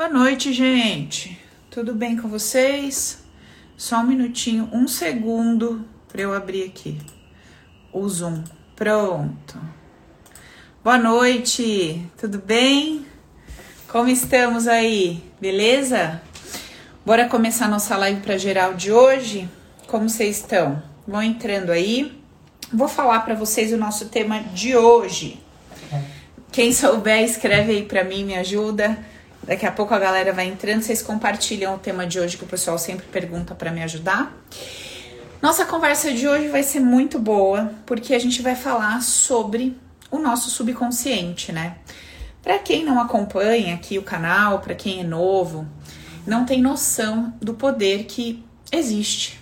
Boa noite, gente. Tudo bem com vocês? Só um minutinho, um segundo para eu abrir aqui o Zoom. Pronto. Boa noite, tudo bem? Como estamos aí? Beleza? Bora começar nossa live para geral de hoje? Como vocês estão? Vão entrando aí. Vou falar para vocês o nosso tema de hoje. Quem souber, escreve aí para mim, me ajuda. Daqui a pouco a galera vai entrando, vocês compartilham o tema de hoje que o pessoal sempre pergunta para me ajudar. Nossa conversa de hoje vai ser muito boa, porque a gente vai falar sobre o nosso subconsciente, né? Para quem não acompanha aqui o canal, para quem é novo, não tem noção do poder que existe,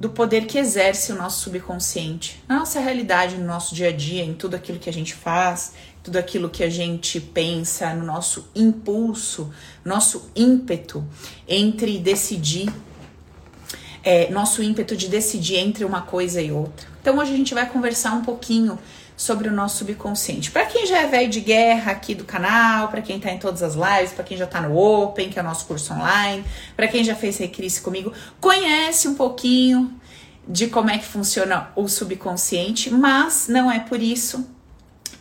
do poder que exerce o nosso subconsciente na nossa realidade, no nosso dia a dia, em tudo aquilo que a gente faz, tudo aquilo que a gente pensa, no nosso impulso, nosso ímpeto entre decidir, é, nosso ímpeto de decidir entre uma coisa e outra. Então hoje a gente vai conversar um pouquinho sobre o nosso subconsciente. Para quem já é velho de guerra aqui do canal, para quem tá em todas as lives, para quem já tá no Open, que é o nosso curso online, para quem já fez Recrise comigo, conhece um pouquinho de como é que funciona o subconsciente, mas não é por isso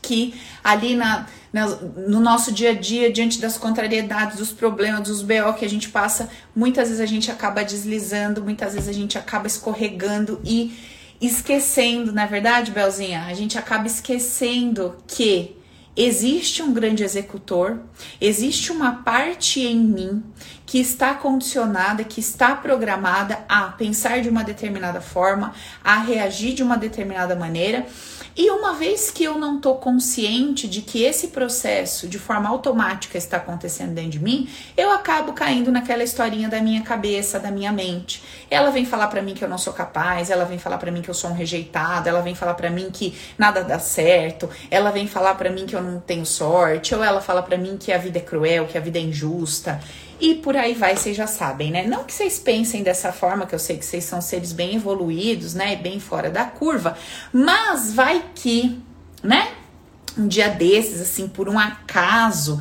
que ali na, na, no nosso dia a dia, diante das contrariedades, dos problemas, dos BO que a gente passa, muitas vezes a gente acaba deslizando, muitas vezes a gente acaba escorregando e esquecendo, na é verdade, Belzinha, a gente acaba esquecendo que existe um grande executor, existe uma parte em mim que está condicionada, que está programada a pensar de uma determinada forma, a reagir de uma determinada maneira e uma vez que eu não estou consciente de que esse processo de forma automática está acontecendo dentro de mim, eu acabo caindo naquela historinha da minha cabeça, da minha mente. Ela vem falar para mim que eu não sou capaz, ela vem falar para mim que eu sou um rejeitado, ela vem falar para mim que nada dá certo, ela vem falar para mim que eu não tenho sorte, ou ela fala para mim que a vida é cruel, que a vida é injusta. E por aí vai, vocês já sabem, né? Não que vocês pensem dessa forma, que eu sei que vocês são seres bem evoluídos, né? Bem fora da curva, mas vai que, né? Um dia desses, assim, por um acaso,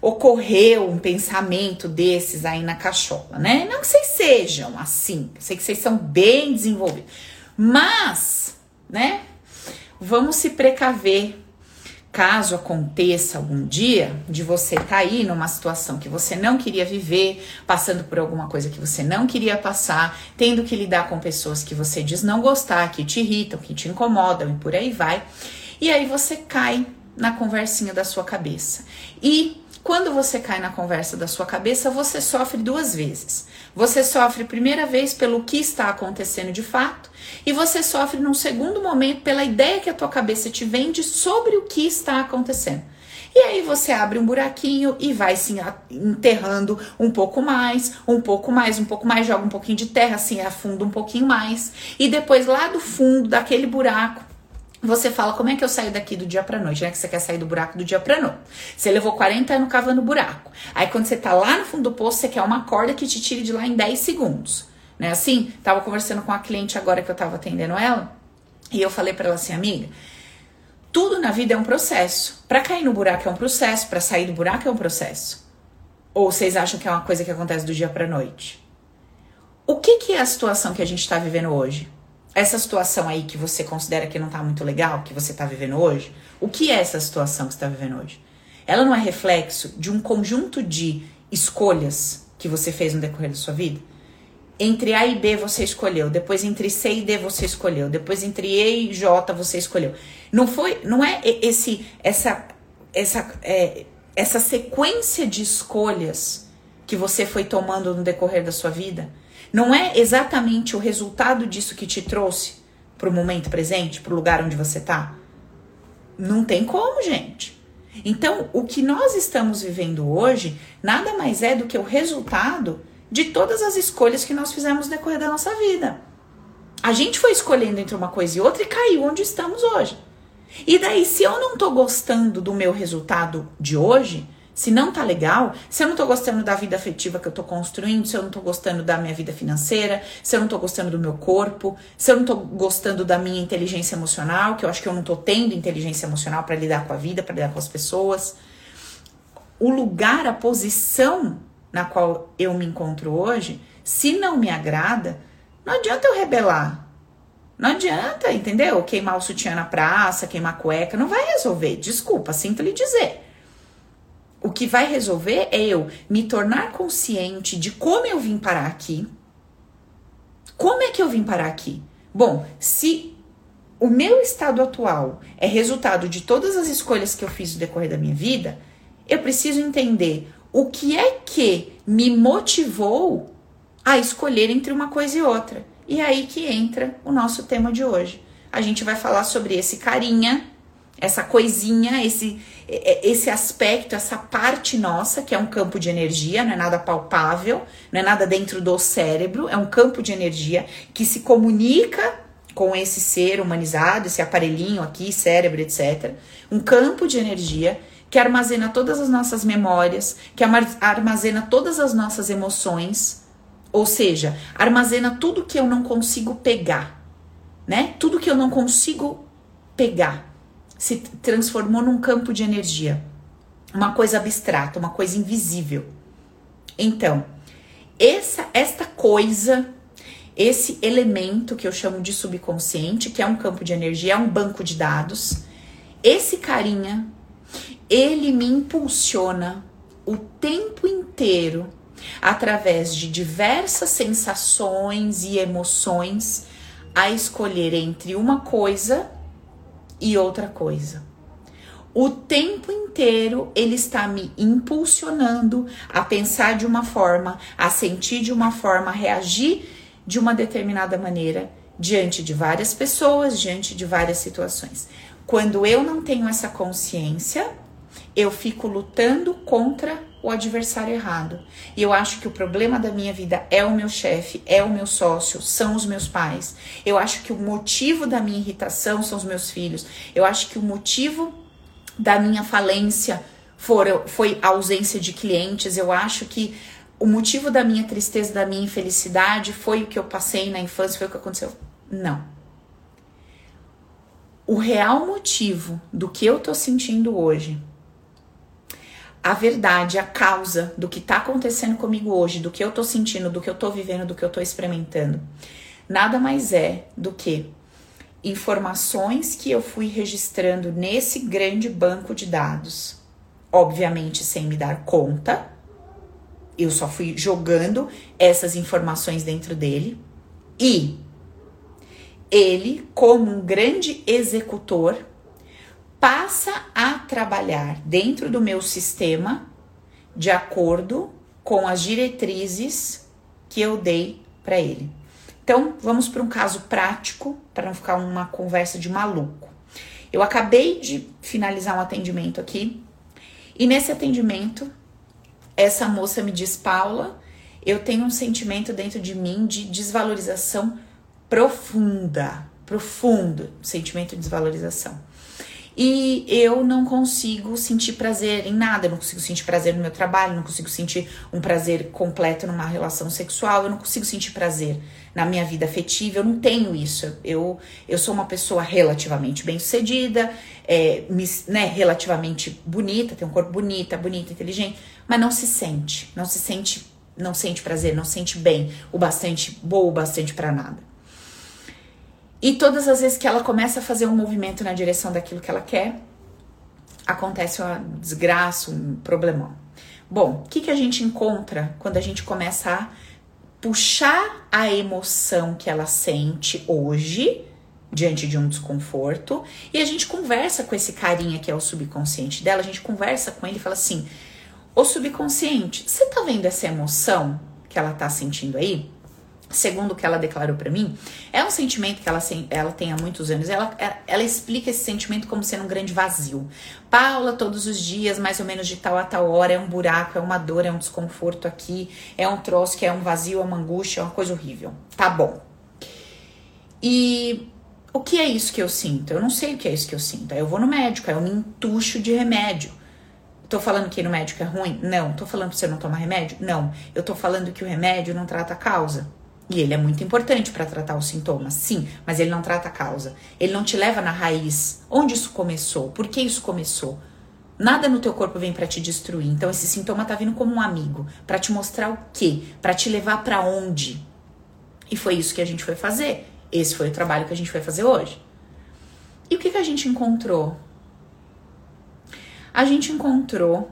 ocorreu um pensamento desses aí na cachola, né? Não que vocês sejam assim, sei que vocês são bem desenvolvidos, mas, né? Vamos se precaver caso aconteça algum dia de você estar tá numa situação que você não queria viver, passando por alguma coisa que você não queria passar, tendo que lidar com pessoas que você diz não gostar, que te irritam, que te incomodam e por aí vai. E aí você cai na conversinha da sua cabeça. E quando você cai na conversa da sua cabeça, você sofre duas vezes. Você sofre primeira vez pelo que está acontecendo de fato, e você sofre num segundo momento pela ideia que a tua cabeça te vende sobre o que está acontecendo. E aí você abre um buraquinho e vai se enterrando um pouco mais, um pouco mais, um pouco mais, joga um pouquinho de terra, assim afunda um pouquinho mais. E depois lá do fundo daquele buraco, você fala como é que eu saio daqui do dia pra noite, né? Que você quer sair do buraco do dia pra noite. Você levou 40 anos cavando buraco. Aí quando você tá lá no fundo do poço, você quer uma corda que te tire de lá em 10 segundos. Né? Assim, tava conversando com a cliente agora que eu tava atendendo ela, e eu falei para ela assim, amiga, tudo na vida é um processo. Para cair no buraco é um processo, para sair do buraco é um processo. Ou vocês acham que é uma coisa que acontece do dia para noite? O que, que é a situação que a gente está vivendo hoje? Essa situação aí que você considera que não tá muito legal, que você tá vivendo hoje, o que é essa situação que você tá vivendo hoje? Ela não é reflexo de um conjunto de escolhas que você fez no decorrer da sua vida? entre A e B você escolheu, depois entre C e D você escolheu, depois entre E e J você escolheu. Não foi, não é esse essa essa é, essa sequência de escolhas que você foi tomando no decorrer da sua vida, não é exatamente o resultado disso que te trouxe para o momento presente, para o lugar onde você está? Não tem como, gente. Então, o que nós estamos vivendo hoje nada mais é do que o resultado de todas as escolhas que nós fizemos no decorrer da nossa vida. A gente foi escolhendo entre uma coisa e outra e caiu onde estamos hoje. E daí, se eu não tô gostando do meu resultado de hoje, se não tá legal, se eu não tô gostando da vida afetiva que eu tô construindo, se eu não tô gostando da minha vida financeira, se eu não tô gostando do meu corpo, se eu não tô gostando da minha inteligência emocional, que eu acho que eu não tô tendo inteligência emocional para lidar com a vida, para lidar com as pessoas, o lugar, a posição na qual eu me encontro hoje, se não me agrada, não adianta eu rebelar. Não adianta, entendeu? Queimar o sutiã na praça, queimar a cueca, não vai resolver. Desculpa, sinto lhe dizer. O que vai resolver é eu me tornar consciente de como eu vim parar aqui. Como é que eu vim parar aqui? Bom, se o meu estado atual é resultado de todas as escolhas que eu fiz no decorrer da minha vida, eu preciso entender o que é que me motivou a escolher entre uma coisa e outra. E é aí que entra o nosso tema de hoje. A gente vai falar sobre esse carinha, essa coisinha, esse esse aspecto, essa parte nossa, que é um campo de energia, não é nada palpável, não é nada dentro do cérebro, é um campo de energia que se comunica com esse ser humanizado, esse aparelhinho aqui, cérebro, etc. Um campo de energia que armazena todas as nossas memórias, que armazena todas as nossas emoções, ou seja, armazena tudo que eu não consigo pegar, né? Tudo que eu não consigo pegar se transformou num campo de energia, uma coisa abstrata, uma coisa invisível. Então, essa esta coisa esse elemento que eu chamo de subconsciente, que é um campo de energia, é um banco de dados, esse carinha, ele me impulsiona o tempo inteiro através de diversas sensações e emoções a escolher entre uma coisa e outra coisa. O tempo inteiro ele está me impulsionando a pensar de uma forma, a sentir de uma forma, a reagir de uma determinada maneira diante de várias pessoas, diante de várias situações. Quando eu não tenho essa consciência, eu fico lutando contra o adversário errado. E eu acho que o problema da minha vida é o meu chefe, é o meu sócio, são os meus pais. Eu acho que o motivo da minha irritação são os meus filhos. Eu acho que o motivo da minha falência foi a ausência de clientes. Eu acho que o motivo da minha tristeza, da minha infelicidade foi o que eu passei na infância, foi o que aconteceu. Não. O real motivo do que eu tô sentindo hoje, a verdade, a causa do que tá acontecendo comigo hoje, do que eu tô sentindo, do que eu tô vivendo, do que eu tô experimentando, nada mais é do que informações que eu fui registrando nesse grande banco de dados, obviamente sem me dar conta eu só fui jogando essas informações dentro dele. E ele, como um grande executor, passa a trabalhar dentro do meu sistema de acordo com as diretrizes que eu dei para ele. Então, vamos para um caso prático, para não ficar uma conversa de maluco. Eu acabei de finalizar um atendimento aqui, e nesse atendimento essa moça me diz, Paula, eu tenho um sentimento dentro de mim de desvalorização profunda, profundo, sentimento de desvalorização. E eu não consigo sentir prazer em nada, eu não consigo sentir prazer no meu trabalho, não consigo sentir um prazer completo numa relação sexual, eu não consigo sentir prazer na minha vida afetiva, eu não tenho isso. Eu, eu sou uma pessoa relativamente bem-sucedida, é, né, relativamente bonita, tenho um corpo bonita, bonita, inteligente, mas não se sente, não se sente, não sente prazer, não sente bem, o bastante boa, o bastante para nada. E todas as vezes que ela começa a fazer um movimento na direção daquilo que ela quer, acontece uma desgraça, um problemão. Bom, o que, que a gente encontra quando a gente começa a puxar a emoção que ela sente hoje diante de um desconforto e a gente conversa com esse carinha que é o subconsciente dela, a gente conversa com ele e fala assim: "O subconsciente, você tá vendo essa emoção que ela tá sentindo aí?" Segundo o que ela declarou para mim, é um sentimento que ela, ela tem há muitos anos. Ela, ela explica esse sentimento como sendo um grande vazio. Paula, todos os dias, mais ou menos de tal a tal hora, é um buraco, é uma dor, é um desconforto aqui, é um troço que é um vazio, é uma angústia, é uma coisa horrível. Tá bom. E o que é isso que eu sinto? Eu não sei o que é isso que eu sinto. Aí eu vou no médico, aí eu me entucho de remédio. Tô falando que ir no médico é ruim? Não. Tô falando que você não toma remédio? Não. Eu tô falando que o remédio não trata a causa. E ele é muito importante para tratar os sintomas, sim, mas ele não trata a causa. Ele não te leva na raiz. Onde isso começou? Por que isso começou? Nada no teu corpo vem para te destruir. Então esse sintoma tá vindo como um amigo, para te mostrar o quê? Para te levar para onde? E foi isso que a gente foi fazer. Esse foi o trabalho que a gente foi fazer hoje. E o que, que a gente encontrou? A gente encontrou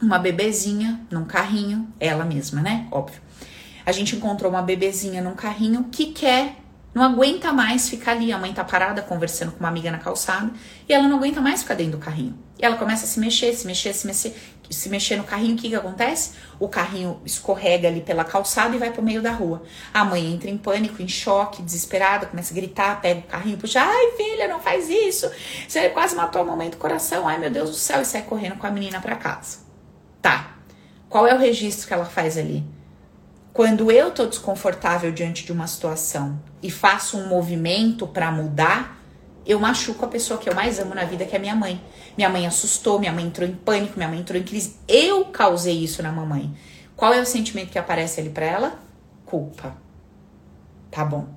uma bebezinha num carrinho, ela mesma, né? Óbvio. A gente encontrou uma bebezinha num carrinho que quer, não aguenta mais ficar ali. A mãe tá parada conversando com uma amiga na calçada e ela não aguenta mais ficar dentro do carrinho. E ela começa a se mexer, se mexer, se mexer, se mexer no carrinho. O que que acontece? O carrinho escorrega ali pela calçada e vai pro meio da rua. A mãe entra em pânico, em choque, desesperada, começa a gritar, pega o carrinho, puxa, ai filha, não faz isso. Você quase matou a mamãe do coração. Ai meu Deus do céu, e sai correndo com a menina para casa. Tá. Qual é o registro que ela faz ali? Quando eu tô desconfortável diante de uma situação e faço um movimento para mudar, eu machuco a pessoa que eu mais amo na vida, que é minha mãe. Minha mãe assustou, minha mãe entrou em pânico, minha mãe entrou em crise. Eu causei isso na mamãe. Qual é o sentimento que aparece ali para ela? Culpa. Tá bom.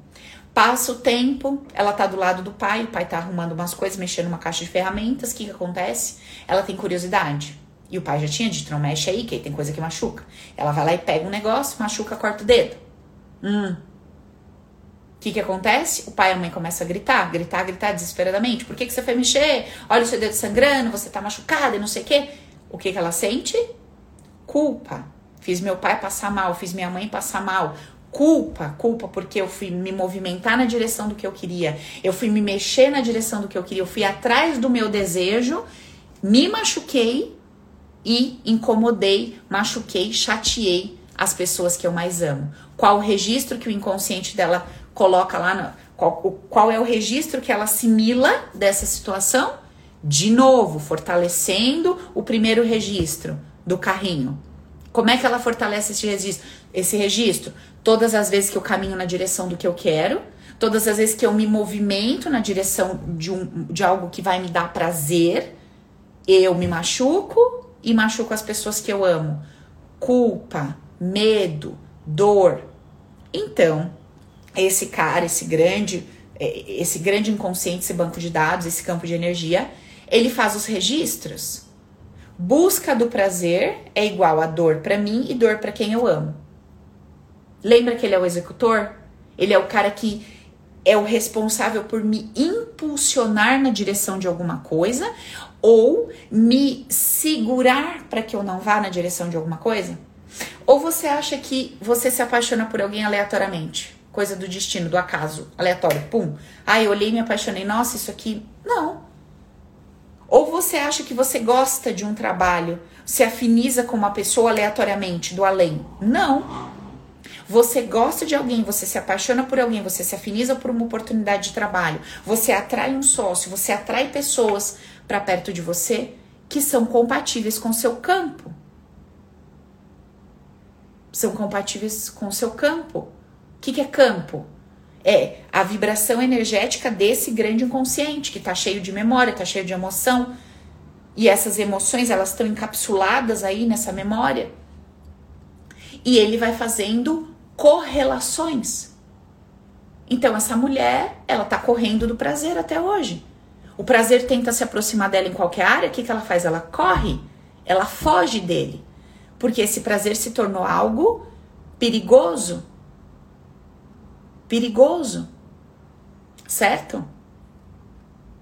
Passa o tempo, ela tá do lado do pai, o pai tá arrumando umas coisas, mexendo numa caixa de ferramentas. O que, que acontece? Ela tem curiosidade. E o pai já tinha dito, não mexe aí, que tem coisa que machuca. Ela vai lá e pega um negócio, machuca, corta o dedo. Hum. O que que acontece? O pai e a mãe começam a gritar, gritar, gritar desesperadamente. Por que que você foi mexer? Olha o seu dedo sangrando, você tá machucada e não sei o quê. O que que ela sente? Culpa. Fiz meu pai passar mal, fiz minha mãe passar mal. Culpa, culpa porque eu fui me movimentar na direção do que eu queria. Eu fui me mexer na direção do que eu queria. Eu fui atrás do meu desejo, me machuquei e incomodei, machuquei, chateei as pessoas que eu mais amo. Qual o registro que o inconsciente dela coloca lá? No, qual, qual é o registro que ela assimila dessa situação? De novo, fortalecendo o primeiro registro do carrinho. Como é que ela fortalece esse registro? Esse registro? Todas as vezes que eu caminho na direção do que eu quero, todas as vezes que eu me movimento na direção de, um, de algo que vai me dar prazer, eu me machuco e machuco as pessoas que eu amo. Culpa, medo, dor. Então, esse cara, esse grande, é, esse grande inconsciente, esse banco de dados, esse campo de energia, ele faz os registros. Busca do prazer é igual a dor para mim e dor para quem eu amo. Lembra que ele é o executor? Ele é o cara que é o responsável por me impulsionar na direção de alguma coisa ou me segurar para que eu não vá na direção de alguma coisa? Ou você acha que você se apaixona por alguém aleatoriamente? Coisa do destino, do acaso, aleatório, pum. Ah, eu olhei e me apaixonei, nossa, isso aqui. Não. Ou você acha que você gosta de um trabalho, se afiniza com uma pessoa aleatoriamente, do além? Não. Você gosta de alguém, você se apaixona por alguém, você se afiniza por uma oportunidade de trabalho, você atrai um sócio, você atrai pessoas para perto de você que são compatíveis com o seu campo. São compatíveis com o seu campo. O que, que é campo? É a vibração energética desse grande inconsciente que está cheio de memória, está cheio de emoção. E essas emoções, elas estão encapsuladas aí nessa memória. E ele vai fazendo correlações. Então, essa mulher, ela tá correndo do prazer até hoje. O prazer tenta se aproximar dela em qualquer área, o que, que ela faz? Ela corre, ela foge dele. Porque esse prazer se tornou algo perigoso. Perigoso. Certo?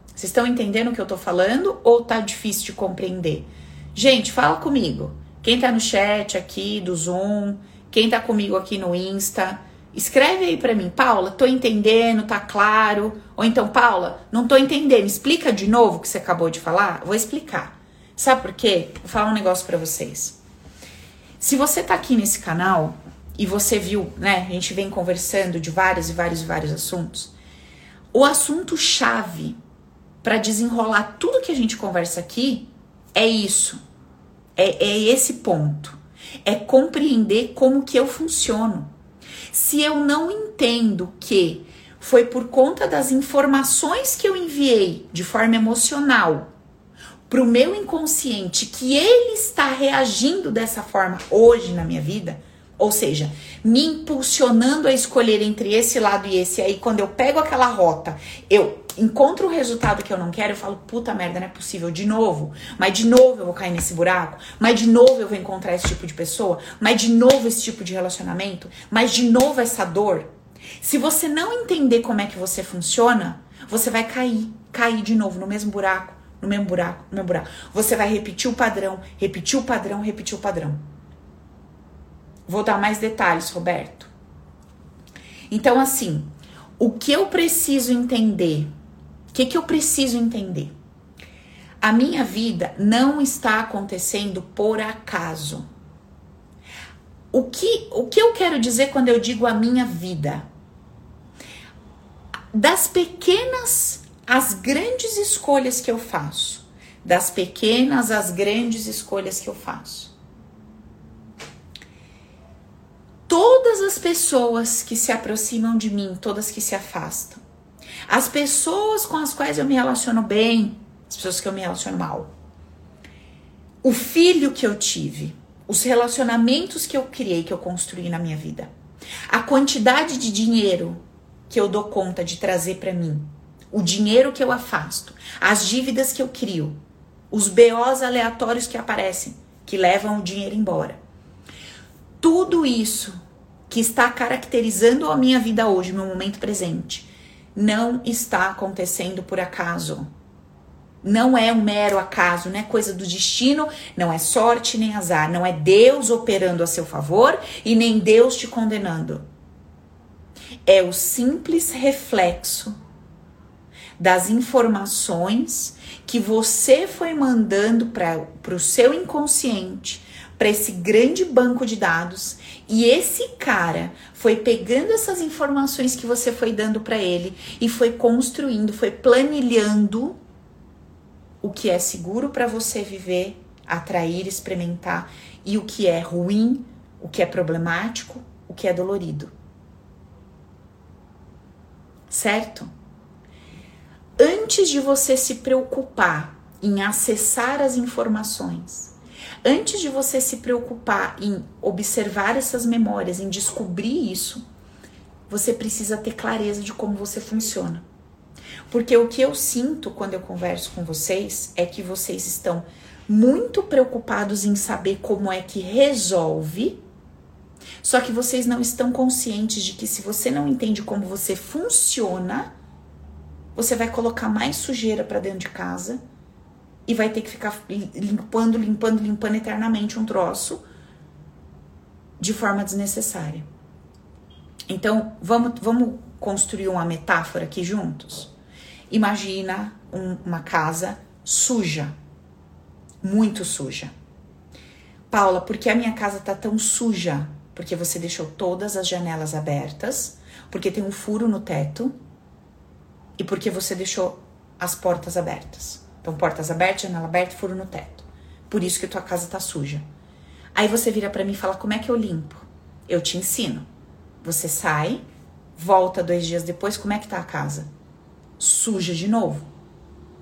Vocês estão entendendo o que eu tô falando ou tá difícil de compreender? Gente, fala comigo. Quem tá no chat aqui do Zoom, quem tá comigo aqui no Insta, Escreve aí para mim, Paula, tô entendendo, tá claro? Ou então, Paula, não tô entendendo, explica de novo o que você acabou de falar? Vou explicar. Sabe por quê? Vou falar um negócio para vocês. Se você tá aqui nesse canal e você viu, né, a gente vem conversando de vários e vários e vários assuntos, o assunto chave para desenrolar tudo que a gente conversa aqui é isso. É, é esse ponto. É compreender como que eu funciono. Se eu não entendo que foi por conta das informações que eu enviei de forma emocional para o meu inconsciente que ele está reagindo dessa forma hoje na minha vida, Ou seja, me impulsionando a escolher entre esse lado e esse. Aí, quando eu pego aquela rota, eu encontro o resultado que eu não quero, eu falo, puta merda, não é possível, de novo. Mas de novo eu vou cair nesse buraco. Mas de novo eu vou encontrar esse tipo de pessoa. Mas de novo esse tipo de relacionamento. Mas de novo essa dor. Se você não entender como é que você funciona, você vai cair, cair de novo no mesmo buraco, no mesmo buraco, no mesmo buraco. Você vai repetir o padrão, repetir o padrão, repetir o padrão. Vou dar mais detalhes, Roberto. Então, assim, o que eu preciso entender? O que, que eu preciso entender? A minha vida não está acontecendo por acaso. O que, o que eu quero dizer quando eu digo a minha vida? Das pequenas às grandes escolhas que eu faço. Das pequenas às grandes escolhas que eu faço. Todas as pessoas que se aproximam de mim, todas que se afastam. As pessoas com as quais eu me relaciono bem, as pessoas que eu me relaciono mal. O filho que eu tive, os relacionamentos que eu criei, que eu construí na minha vida. A quantidade de dinheiro que eu dou conta de trazer para mim. O dinheiro que eu afasto, as dívidas que eu crio, os BOs aleatórios que aparecem, que levam o dinheiro embora tudo isso que está caracterizando a minha vida hoje, meu momento presente, não está acontecendo por acaso. Não é um mero acaso, não é coisa do destino, não é sorte nem azar, não é Deus operando a seu favor e nem Deus te condenando. É o simples reflexo das informações que você foi mandando para o seu inconsciente para esse grande banco de dados e esse cara foi pegando essas informações que você foi dando para ele e foi construindo, foi planilhando o que é seguro para você viver, atrair, experimentar e o que é ruim, o que é problemático, o que é dolorido. Certo? Antes de você se preocupar em acessar as informações, antes de você se preocupar em observar essas memórias, em descobrir isso, você precisa ter clareza de como você funciona. Porque o que eu sinto quando eu converso com vocês é que vocês estão muito preocupados em saber como é que resolve, só que vocês não estão conscientes de que se você não entende como você funciona, você vai colocar mais sujeira para dentro de casa e vai ter que ficar limpando, limpando, limpando eternamente um troço de forma desnecessária. Então, vamos, vamos construir uma metáfora aqui juntos? Imagina um, uma casa suja, muito suja. Paula, por que a minha casa tá tão suja? Porque você deixou todas as janelas abertas, porque tem um furo no teto e porque você deixou as portas abertas. Então, portas abertas, janela aberta, furo no teto. Por isso que tua casa tá suja. Aí você vira para mim e fala: como é que eu limpo? Eu te ensino. Você sai, volta dois dias depois, como é que tá a casa? Suja de novo.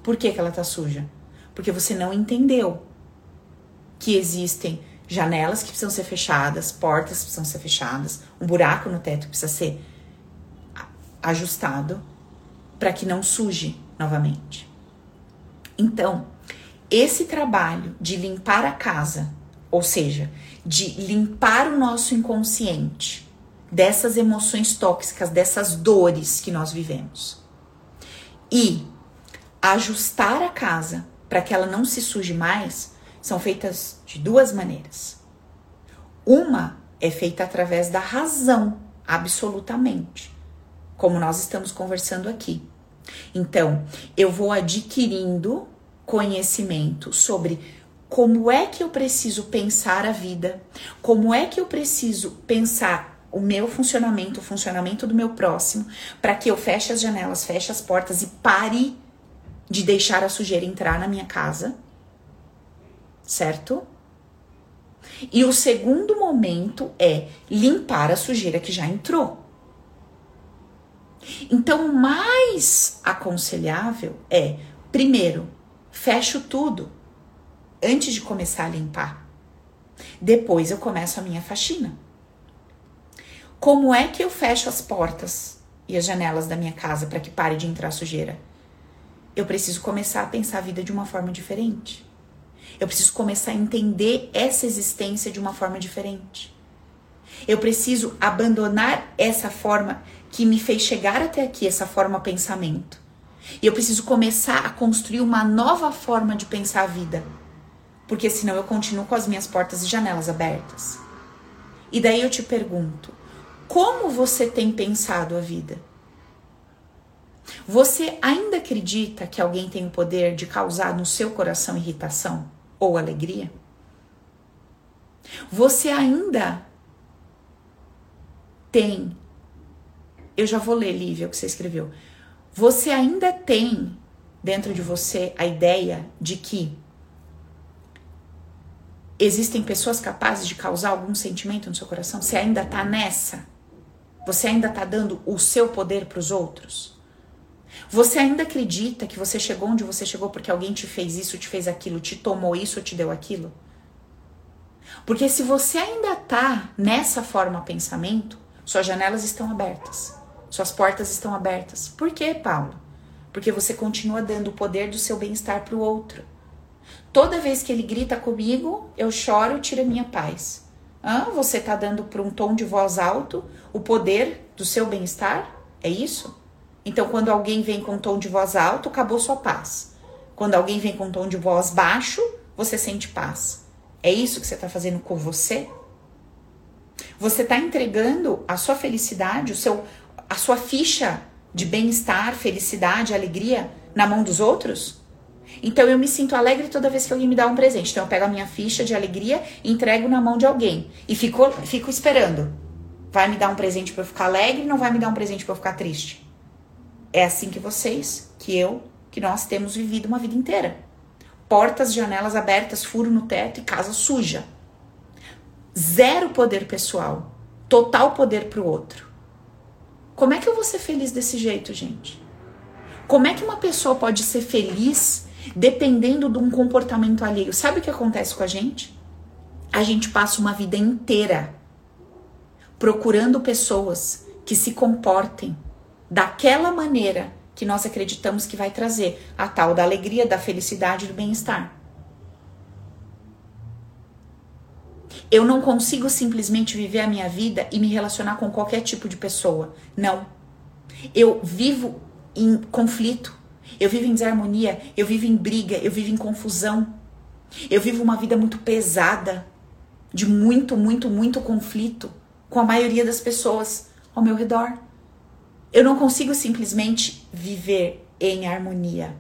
Por que, que ela tá suja? Porque você não entendeu que existem janelas que precisam ser fechadas, portas que precisam ser fechadas, um buraco no teto que precisa ser ajustado para que não suje novamente. Então, esse trabalho de limpar a casa, ou seja, de limpar o nosso inconsciente dessas emoções tóxicas, dessas dores que nós vivemos, e ajustar a casa para que ela não se suje mais, são feitas de duas maneiras. Uma é feita através da razão, absolutamente, como nós estamos conversando aqui. Então, eu vou adquirindo conhecimento sobre como é que eu preciso pensar a vida, como é que eu preciso pensar o meu funcionamento, o funcionamento do meu próximo, para que eu feche as janelas, feche as portas e pare de deixar a sujeira entrar na minha casa. Certo? E o segundo momento é limpar a sujeira que já entrou. Então, o mais aconselhável é, primeiro, fecho tudo antes de começar a limpar. Depois eu começo a minha faxina. Como é que eu fecho as portas e as janelas da minha casa para que pare de entrar sujeira? Eu preciso começar a pensar a vida de uma forma diferente. Eu preciso começar a entender essa existência de uma forma diferente. Eu preciso abandonar essa forma que me fez chegar até aqui, essa forma pensamento. E eu preciso começar a construir uma nova forma de pensar a vida. Porque senão eu continuo com as minhas portas e janelas abertas. E daí eu te pergunto: como você tem pensado a vida? Você ainda acredita que alguém tem o poder de causar no seu coração irritação ou alegria? Você ainda tem. Eu já vou ler, Lívia, o que você escreveu. Você ainda tem dentro de você a ideia de que existem pessoas capazes de causar algum sentimento no seu coração? Você ainda tá nessa? Você ainda tá dando o seu poder para os outros? Você ainda acredita que você chegou onde você chegou porque alguém te fez isso, te fez aquilo, te tomou isso ou te deu aquilo? Porque se você ainda tá nessa forma pensamento, suas janelas estão abertas, suas portas estão abertas. Por quê, Paulo? Porque você continua dando o poder do seu bem-estar para o outro. Toda vez que ele grita comigo, eu choro, tira minha paz. Ah, você está dando para um tom de voz alto o poder do seu bem-estar? É isso? Então, quando alguém vem com um tom de voz alto, acabou sua paz. Quando alguém vem com um tom de voz baixo, você sente paz. É isso que você está fazendo com você? Você está entregando a sua felicidade, o seu, a sua ficha de bem-estar, felicidade, alegria na mão dos outros? Então eu me sinto alegre toda vez que alguém me dá um presente. Então eu pego a minha ficha de alegria e entrego na mão de alguém e fico, fico esperando. Vai me dar um presente para eu ficar alegre, não vai me dar um presente para eu ficar triste. É assim que vocês, que eu, que nós temos vivido uma vida inteira. Portas, janelas abertas, furo no teto e casa suja. Zero poder pessoal, total poder pro outro. Como é que eu vou ser feliz desse jeito, gente? Como é que uma pessoa pode ser feliz dependendo de um comportamento alheio? Sabe o que acontece com a gente? A gente passa uma vida inteira procurando pessoas que se comportem daquela maneira que nós acreditamos que vai trazer a tal da alegria, da felicidade, do bem-estar. Eu não consigo simplesmente viver a minha vida e me relacionar com qualquer tipo de pessoa. Não. Eu vivo em conflito, eu vivo em desarmonia, eu vivo em briga, eu vivo em confusão. Eu vivo uma vida muito pesada, de muito, muito, muito conflito com a maioria das pessoas ao meu redor. Eu não consigo simplesmente viver em harmonia,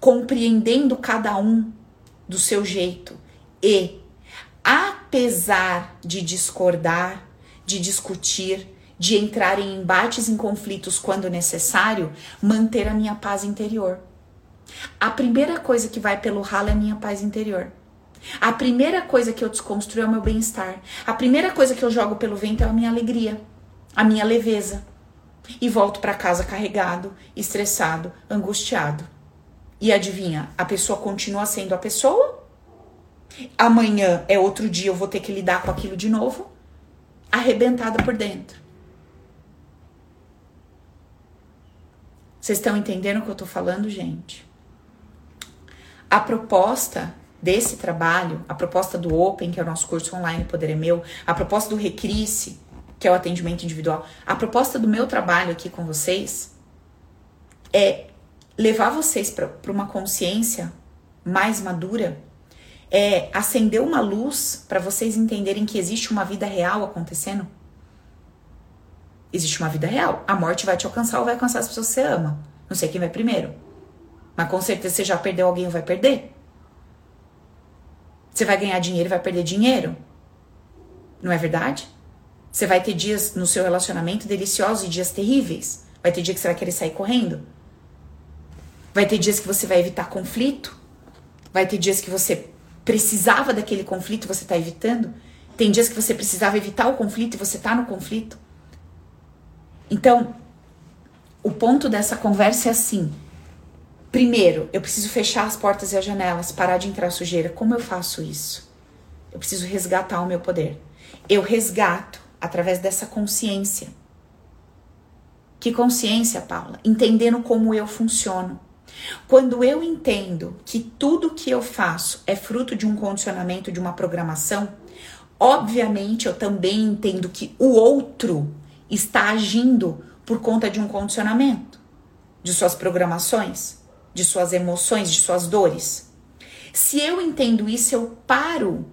compreendendo cada um do seu jeito e apesar de discordar, de discutir, de entrar em embates, em conflitos quando necessário, manter a minha paz interior. A primeira coisa que vai pelo ralo é a minha paz interior. A primeira coisa que eu desconstruo é o meu bem-estar. A primeira coisa que eu jogo pelo vento é a minha alegria, a minha leveza. E volto para casa carregado, estressado, angustiado. E adivinha, a pessoa continua sendo a pessoa Amanhã é outro dia, eu vou ter que lidar com aquilo de novo, arrebentada por dentro. Vocês estão entendendo o que eu tô falando, gente? A proposta desse trabalho, a proposta do Open, que é o nosso curso online Poder é Meu, a proposta do Recrisse, que é o atendimento individual, a proposta do meu trabalho aqui com vocês é levar vocês para uma consciência mais madura é acender uma luz para vocês entenderem que existe uma vida real acontecendo? Existe uma vida real. A morte vai te alcançar ou vai alcançar as pessoas que você ama. Não sei quem vai primeiro. Mas com certeza você já perdeu alguém ou vai perder. Você vai ganhar dinheiro e vai perder dinheiro. Não é verdade? Você vai ter dias no seu relacionamento deliciosos e dias terríveis. Vai ter dia que você vai querer sair correndo. Vai ter dias que você vai evitar conflito. Vai ter dias que você precisava daquele conflito, você está evitando. Tem dias que você precisava evitar o conflito e você está no conflito. Então, o ponto dessa conversa é assim: primeiro, eu preciso fechar as portas e as janelas, parar de entrar sujeira. Como eu faço isso? Eu preciso resgatar o meu poder. Eu resgato através dessa consciência. Que consciência, Paula? Entendendo como eu funciono. Quando eu entendo que tudo que eu faço é fruto de um condicionamento, de uma programação, obviamente eu também entendo que o outro está agindo por conta de um condicionamento, de suas programações, de suas emoções, de suas dores. Se eu entendo isso, eu paro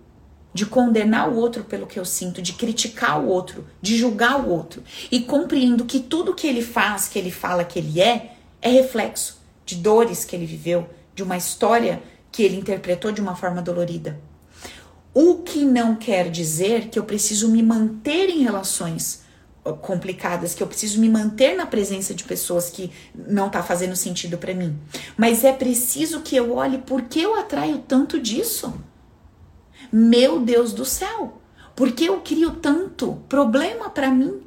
de condenar o outro pelo que eu sinto, de criticar o outro, de julgar o outro e compreendo que tudo que ele faz, que ele fala que ele é, é reflexo de dores que ele viveu, de uma história que ele interpretou de uma forma dolorida. O que não quer dizer que eu preciso me manter em relações complicadas, que eu preciso me manter na presença de pessoas que não tá fazendo sentido para mim. Mas é preciso que eu olhe por que eu atraio tanto disso. Meu Deus do céu, por que eu crio tanto problema para mim?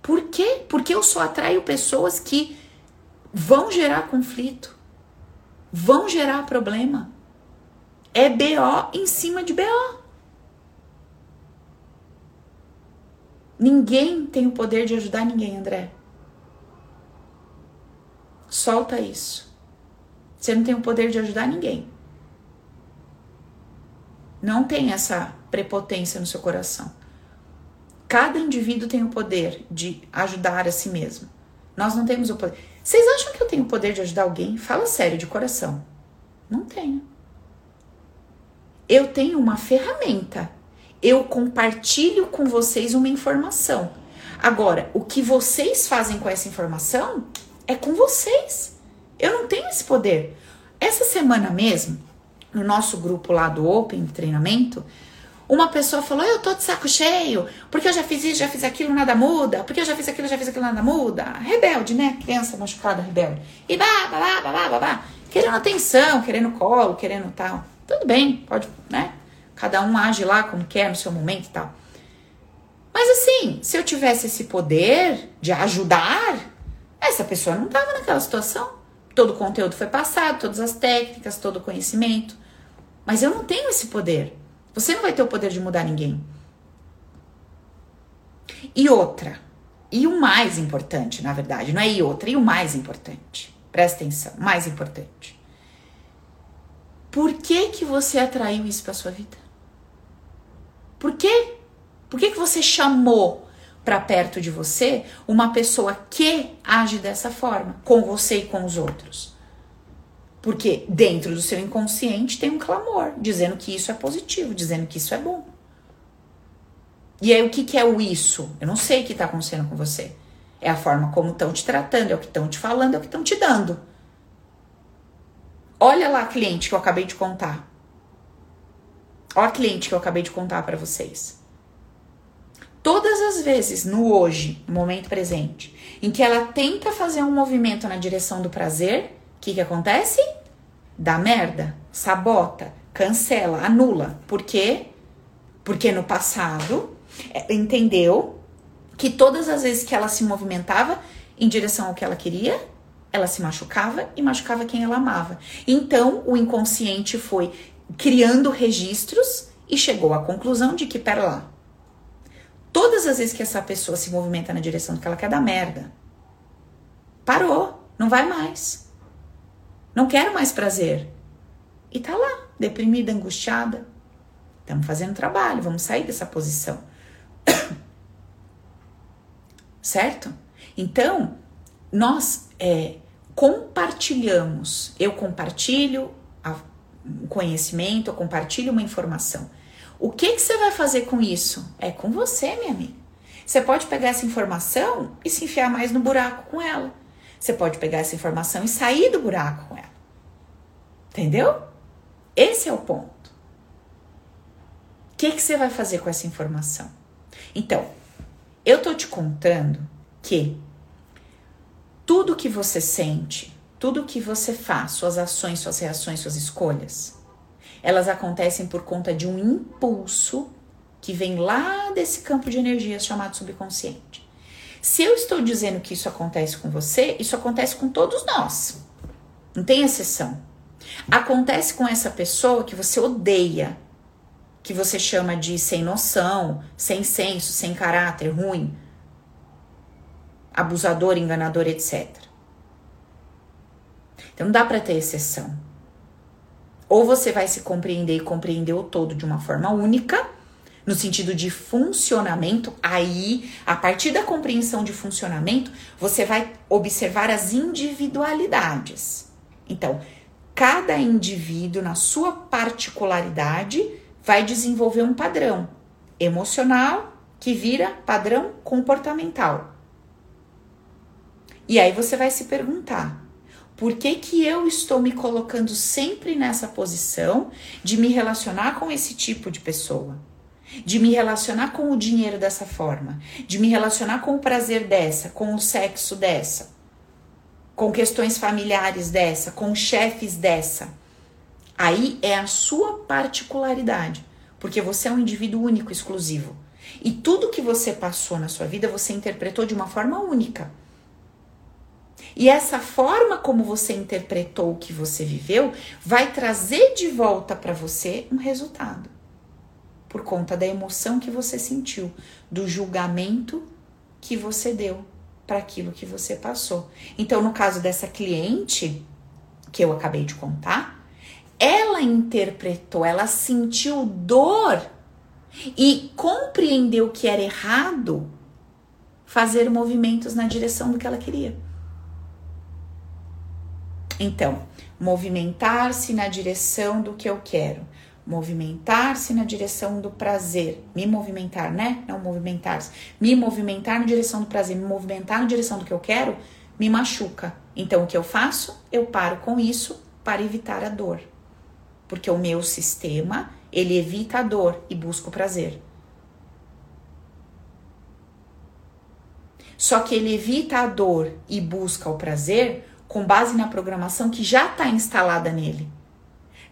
Por quê? Porque eu só atraio pessoas que vão gerar conflito, vão gerar problema. É BO em cima de BO. Ninguém tem o poder de ajudar ninguém, André. Solta isso. Você não tem o poder de ajudar ninguém. Não tem essa prepotência no seu coração. Cada indivíduo tem o poder de ajudar a si mesmo. Nós não temos o poder. Vocês acham que eu tenho o poder de ajudar alguém? Fala sério, de coração. Não tenho. Eu tenho uma ferramenta. Eu compartilho com vocês uma informação. Agora, o que vocês fazem com essa informação é com vocês. Eu não tenho esse poder. Essa semana mesmo, no nosso grupo lá do Open treinamento, uma pessoa falou: Eu tô de saco cheio, porque eu já fiz isso, já fiz aquilo, nada muda, porque eu já fiz aquilo, já fiz aquilo, nada muda. Rebelde, né? Criança machucada, rebelde. E blá, blá, blá, blá, blá, blá. Querendo atenção, querendo colo, querendo tal. Tudo bem, pode, né? Cada um age lá como quer no seu momento e tal. Mas assim, se eu tivesse esse poder de ajudar, essa pessoa não tava naquela situação. Todo o conteúdo foi passado, todas as técnicas, todo o conhecimento. Mas eu não tenho esse poder. Você não vai ter o poder de mudar ninguém. E outra, e o mais importante, na verdade, não é e outra, e o mais importante. Presta atenção, mais importante. Por que que você atraiu isso para sua vida? Por quê? Por que que você chamou para perto de você uma pessoa que age dessa forma com você e com os outros? Porque dentro do seu inconsciente tem um clamor dizendo que isso é positivo, dizendo que isso é bom. E aí o que, que é o isso? Eu não sei o que está acontecendo com você. É a forma como estão te tratando, é o que estão te falando, é o que estão te dando. Olha lá a cliente que eu acabei de contar. Olha a cliente que eu acabei de contar para vocês. Todas as vezes no hoje, no momento presente, em que ela tenta fazer um movimento na direção do prazer, que, que acontece? Dá merda, sabota, cancela, anula. Por quê? Porque no passado é, entendeu que todas as vezes que ela se movimentava em direção ao que ela queria, ela se machucava e machucava quem ela amava. Então o inconsciente foi criando registros e chegou à conclusão de que, pera lá, todas as vezes que essa pessoa se movimenta na direção do que ela quer, dá merda. Parou, não vai mais. Não quero mais prazer. E tá lá, deprimida, angustiada. Estamos fazendo trabalho, vamos sair dessa posição. certo? Então, nós é, compartilhamos, eu compartilho o conhecimento, eu compartilho uma informação. O que, que você vai fazer com isso? É com você, minha amiga. Você pode pegar essa informação e se enfiar mais no buraco com ela. Você pode pegar essa informação e sair do buraco com ela. Entendeu? Esse é o ponto. O que, que você vai fazer com essa informação? Então, eu tô te contando que tudo que você sente, tudo que você faz, suas ações, suas reações, suas escolhas, elas acontecem por conta de um impulso que vem lá desse campo de energias chamado subconsciente. Se eu estou dizendo que isso acontece com você, isso acontece com todos nós. Não tem exceção. Acontece com essa pessoa que você odeia. que você chama de sem noção, sem senso, sem caráter, ruim, abusador, enganador, etc. Então não dá para ter exceção. Ou você vai se compreender e compreender o todo de uma forma única, no sentido de funcionamento, aí, a partir da compreensão de funcionamento, você vai observar as individualidades. Então, cada indivíduo, na sua particularidade, vai desenvolver um padrão emocional que vira padrão comportamental. E aí você vai se perguntar: por que, que eu estou me colocando sempre nessa posição de me relacionar com esse tipo de pessoa? De me relacionar com o dinheiro dessa forma, de me relacionar com o prazer dessa, com o sexo dessa, com questões familiares dessa, com chefes dessa. Aí é a sua particularidade, porque você é um indivíduo único, exclusivo. E tudo que você passou na sua vida você interpretou de uma forma única. E essa forma como você interpretou o que você viveu vai trazer de volta para você um resultado. Por conta da emoção que você sentiu, do julgamento que você deu para aquilo que você passou. Então, no caso dessa cliente que eu acabei de contar, ela interpretou, ela sentiu dor e compreendeu que era errado fazer movimentos na direção do que ela queria. Então, movimentar-se na direção do que eu quero, movimentar-se na direção do prazer, me movimentar, né? Não movimentar-se, me movimentar na direção do prazer, me movimentar na direção do que eu quero, me machuca. Então, o que eu faço? Eu paro com isso para evitar a dor. Porque o meu sistema, ele evita a dor e busca o prazer. Só que ele evita a dor e busca o prazer com base na programação que já está instalada nele.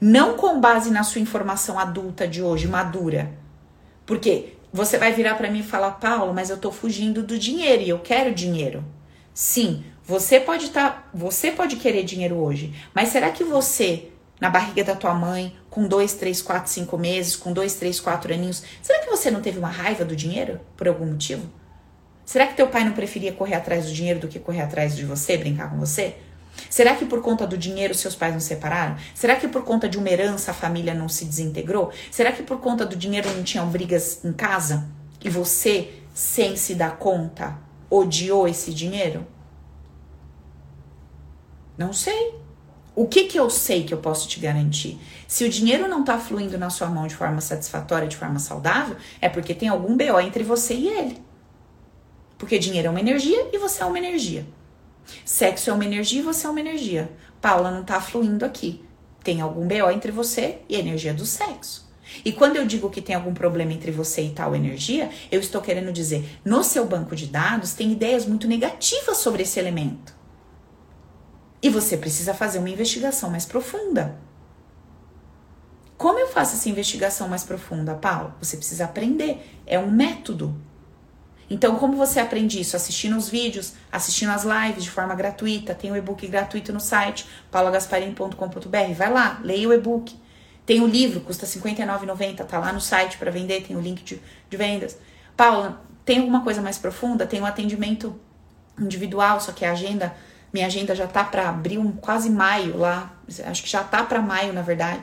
Não com base na sua informação adulta de hoje, madura. Porque você vai virar para mim e falar, Paulo, mas eu estou fugindo do dinheiro e eu quero dinheiro. Sim, você pode estar, tá, você pode querer dinheiro hoje, mas será que você na barriga da tua mãe, com dois, três, quatro, cinco meses, com dois, três, quatro aninhos, será que você não teve uma raiva do dinheiro por algum motivo? Será que teu pai não preferia correr atrás do dinheiro do que correr atrás de você, brincar com você? Será que por conta do dinheiro seus pais não separaram? Será que por conta de uma herança a família não se desintegrou? Será que por conta do dinheiro não tinham brigas em casa? E você, sem se dar conta, odiou esse dinheiro? Não sei. O que que eu sei que eu posso te garantir? Se o dinheiro não está fluindo na sua mão de forma satisfatória, de forma saudável, é porque tem algum BO entre você e ele. Porque dinheiro é uma energia e você é uma energia. Sexo é uma energia e você é uma energia. Paula não tá fluindo aqui. Tem algum BO entre você e a energia do sexo. E quando eu digo que tem algum problema entre você e tal energia, eu estou querendo dizer, no seu banco de dados tem ideias muito negativas sobre esse elemento. E você precisa fazer uma investigação mais profunda. Como eu faço essa investigação mais profunda, Paulo? Você precisa aprender. É um método. Então, como você aprende isso? Assistindo os vídeos, assistindo as lives de forma gratuita. Tem o e-book gratuito no site paulagasparini.com.br. Vai lá, leia o e-book. Tem o livro, custa R$ 59,90, tá lá no site para vender, tem o link de, de vendas. Paula, tem alguma coisa mais profunda? Tem um atendimento individual, só que a agenda, minha agenda já tá para abril, quase maio lá, acho que já tá para maio, na verdade.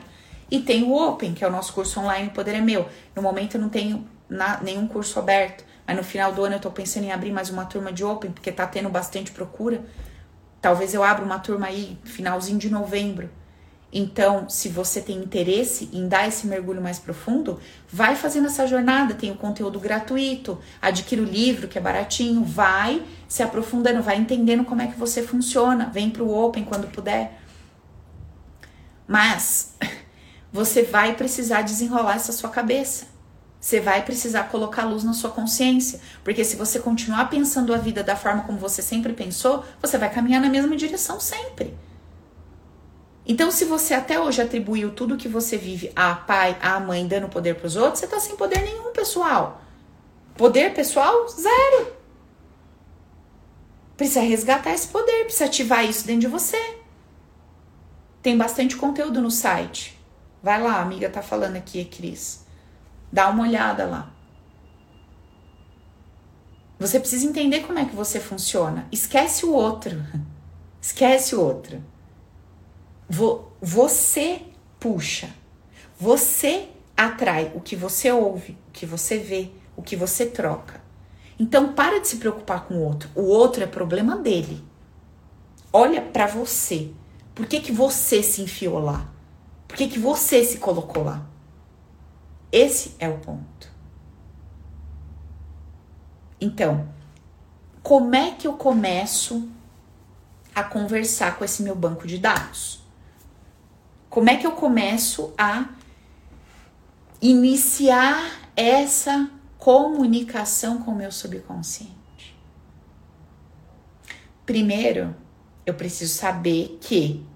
E tem o Open, que é o nosso curso online Poder é Meu. No momento eu não tenho na, nenhum curso aberto. Mas no final do ano eu tô pensando em abrir mais uma turma de Open, porque tá tendo bastante procura. Talvez eu abra uma turma aí, finalzinho de novembro. Então, se você tem interesse em dar esse mergulho mais profundo, vai fazendo essa jornada. Tem o conteúdo gratuito, adquira o livro que é baratinho, vai se aprofundando, vai entendendo como é que você funciona. Vem pro Open quando puder. Mas você vai precisar desenrolar essa sua cabeça. Você vai precisar colocar luz na sua consciência, porque se você continuar pensando a vida da forma como você sempre pensou, você vai caminhar na mesma direção sempre. Então, se você até hoje atribuiu tudo que você vive a pai, a mãe, dando poder para os outros, você tá sem poder nenhum, pessoal. Poder pessoal, zero. Precisa resgatar esse poder, precisa ativar isso dentro de você. Tem bastante conteúdo no site. Vai lá, a amiga tá falando aqui, Cris. Dá uma olhada lá. Você precisa entender como é que você funciona. Esquece o outro. Esquece o outro. Você puxa. Você atrai o que você ouve, o que você vê, o que você troca. Então para de se preocupar com o outro. O outro é problema dele. Olha para você. Por que, que você se enfiou lá? Por que, que você se colocou lá? Esse é o ponto. Então, como é que eu começo a conversar com esse meu banco de dados? Como é que eu começo a iniciar essa comunicação com o meu subconsciente? Primeiro, eu preciso saber que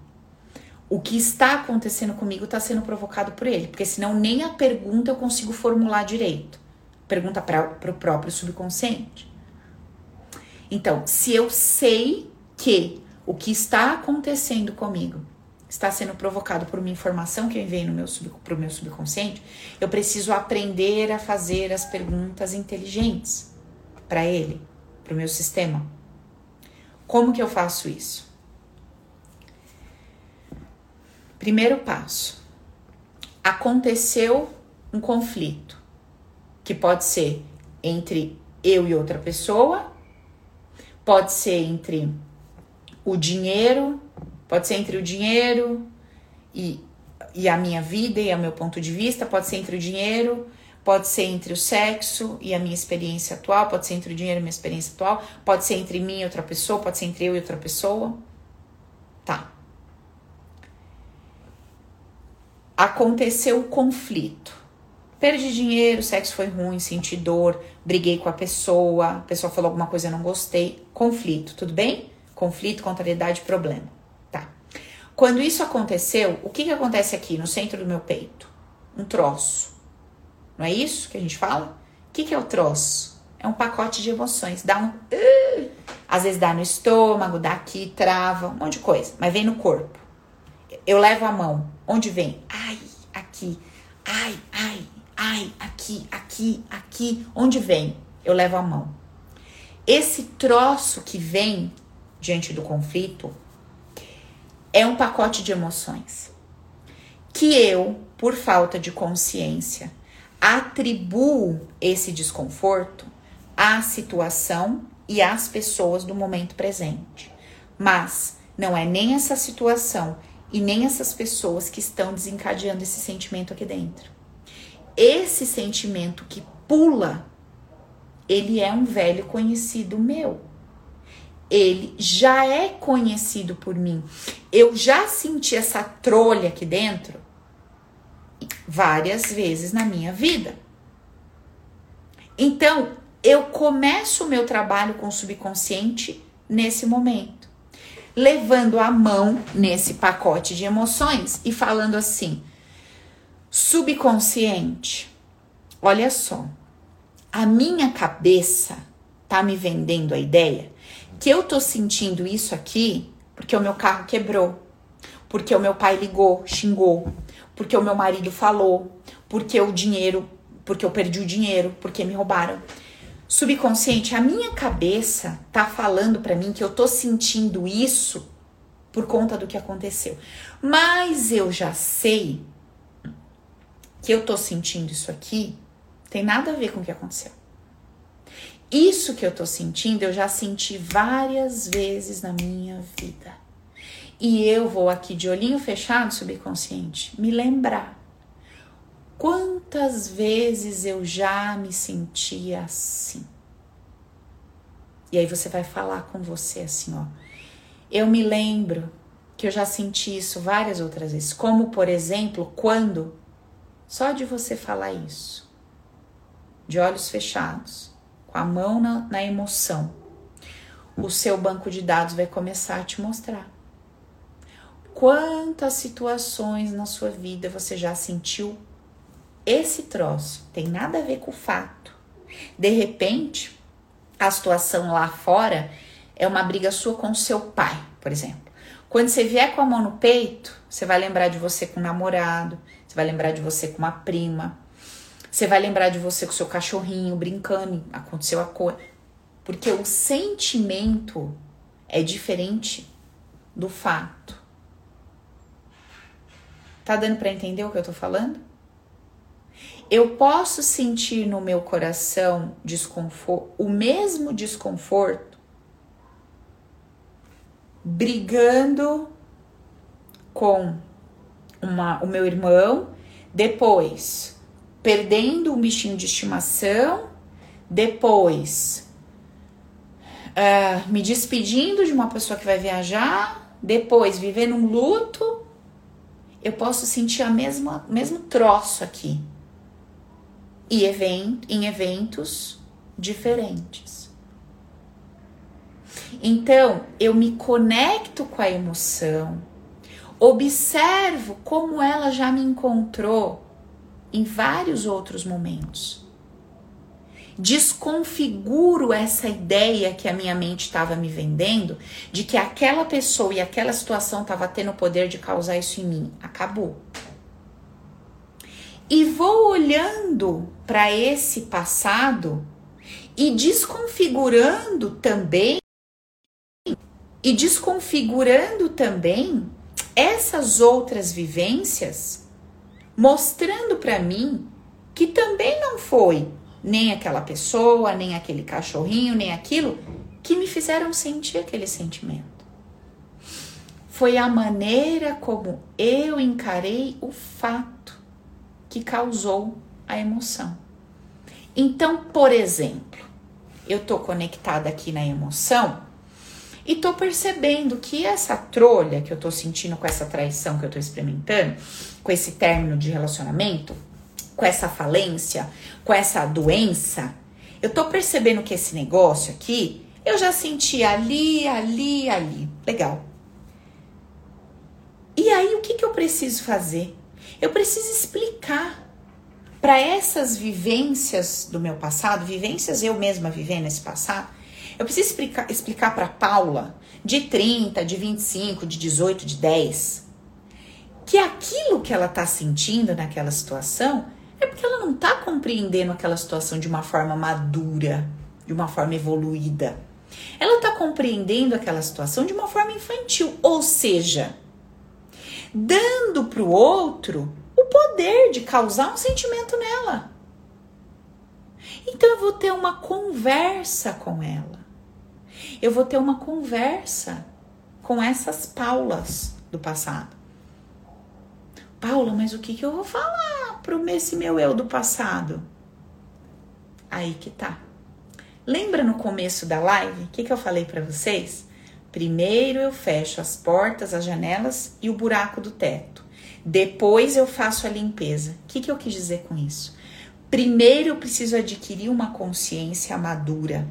o que está acontecendo comigo está sendo provocado por ele, porque senão nem a pergunta eu consigo formular direito. Pergunta para o próprio subconsciente. Então, se eu sei que o que está acontecendo comigo está sendo provocado por uma informação que vem no meu sub, pro meu subconsciente, eu preciso aprender a fazer as perguntas inteligentes para ele, para o meu sistema. Como que eu faço isso? Primeiro passo. Aconteceu um conflito, que pode ser entre eu e outra pessoa, pode ser entre o dinheiro, pode ser entre o dinheiro e, e a minha vida e o meu ponto de vista, pode ser entre o dinheiro Pode ser entre o sexo e a minha experiência atual, pode ser entre o dinheiro e a minha experiência atual, pode ser entre mim e outra pessoa, pode ser entre eu e outra pessoa. Tá. Aconteceu o conflito. Perdi dinheiro, sexo foi ruim, senti dor, briguei com a pessoa, a pessoa falou alguma coisa, eu não gostei. Conflito, tudo bem? Conflito, contrariedade, problema. Tá. Quando isso aconteceu, o que, que acontece aqui no centro do meu peito? Um troço não é isso que a gente fala? O que, que é o troço? É um pacote de emoções. Dá um. Uh, às vezes dá no estômago, dá aqui, trava, um monte de coisa. Mas vem no corpo. Eu levo a mão. Onde vem? Ai, aqui. Ai, ai, ai, aqui, aqui, aqui. Onde vem? Eu levo a mão. Esse troço que vem diante do conflito é um pacote de emoções que eu, por falta de consciência, atribuo esse desconforto à situação e às pessoas do momento presente. Mas não é nem essa situação e nem essas pessoas que estão desencadeando esse sentimento aqui dentro. Esse sentimento que pula, ele é um velho conhecido meu. Ele já é conhecido por mim. Eu já senti essa trolha aqui dentro várias vezes na minha vida. Então, eu começo o meu trabalho com o subconsciente nesse momento, levando a mão nesse pacote de emoções e falando assim: subconsciente, olha só, a minha cabeça tá me vendendo a ideia que eu tô sentindo isso aqui porque o meu carro quebrou, porque o meu pai ligou, xingou, porque o meu marido falou, porque o dinheiro, porque eu perdi o dinheiro, porque me roubaram. Subconsciente, a minha cabeça tá falando para mim que eu tô sentindo isso por conta do que aconteceu. Mas eu já sei que eu tô sentindo isso aqui tem nada a ver com o que aconteceu. Isso que eu tô sentindo, eu já senti várias vezes na minha vida. E eu vou aqui de olhinho fechado, subconsciente, me lembrar quantas vezes eu já me senti assim. E aí você vai falar com você assim, ó. Eu me lembro que eu já senti isso várias outras vezes, como por exemplo, quando só de você falar isso, de olhos fechados, com a mão na, na emoção, o seu banco de dados vai começar a te mostrar Quantas situações na sua vida você já sentiu esse troço? Tem nada a ver com o fato. De repente, a situação lá fora é uma briga sua com seu pai, por exemplo. Quando você vier com a mão no peito, você vai lembrar de você com um namorado, você vai lembrar de você com uma prima, Você vai lembrar de você com seu cachorrinho brincando, aconteceu a coisa. Porque o sentimento é diferente do fato. Tá dando para entender o que eu tô falando? Eu posso sentir no meu coração desconforto, o mesmo desconforto brigando com uma, o meu irmão, depois perdendo um bichinho de estimação, depois uh, me despedindo de uma pessoa que vai viajar, depois vivendo um luto, eu posso sentir a mesma mesmo troço aqui e event, em eventos diferentes. Então, eu me conecto com a emoção, observo como ela já me encontrou em vários outros momentos. Desconfiguro essa ideia que a minha mente estava me vendendo de que aquela pessoa e aquela situação estava tendo o poder de causar isso em mim. Acabou. E vou olhando para esse passado e desconfigurando também e desconfigurando também essas outras vivências, mostrando para mim que também não foi nem aquela pessoa, nem aquele cachorrinho, nem aquilo que me fizeram sentir aquele sentimento. Foi a maneira como eu encarei o fato que causou a emoção. Então, por exemplo, eu tô conectada aqui na emoção e tô percebendo que essa trolha que eu tô sentindo com essa traição que eu tô experimentando, com esse término de relacionamento, com essa falência, com essa doença, eu tô percebendo que esse negócio aqui, eu já senti ali, ali, ali. Legal. E aí, o que, que eu preciso fazer? Eu preciso explicar para essas vivências do meu passado, vivências eu mesma vivendo esse passado, eu preciso explicar, explicar para Paula, de 30, de 25, de 18, de 10, que aquilo que ela está sentindo naquela situação é porque ela não está compreendendo aquela situação de uma forma madura, de uma forma evoluída. Ela está compreendendo aquela situação de uma forma infantil, ou seja, dando para o outro o poder de causar um sentimento nela. Então eu vou ter uma conversa com ela eu vou ter uma conversa com essas Paulas do passado. Paula, mas o que, que eu vou falar pro esse meu eu do passado? Aí que tá. Lembra no começo da live o que, que eu falei para vocês? Primeiro eu fecho as portas, as janelas e o buraco do teto. Depois eu faço a limpeza. O que, que eu quis dizer com isso? Primeiro eu preciso adquirir uma consciência madura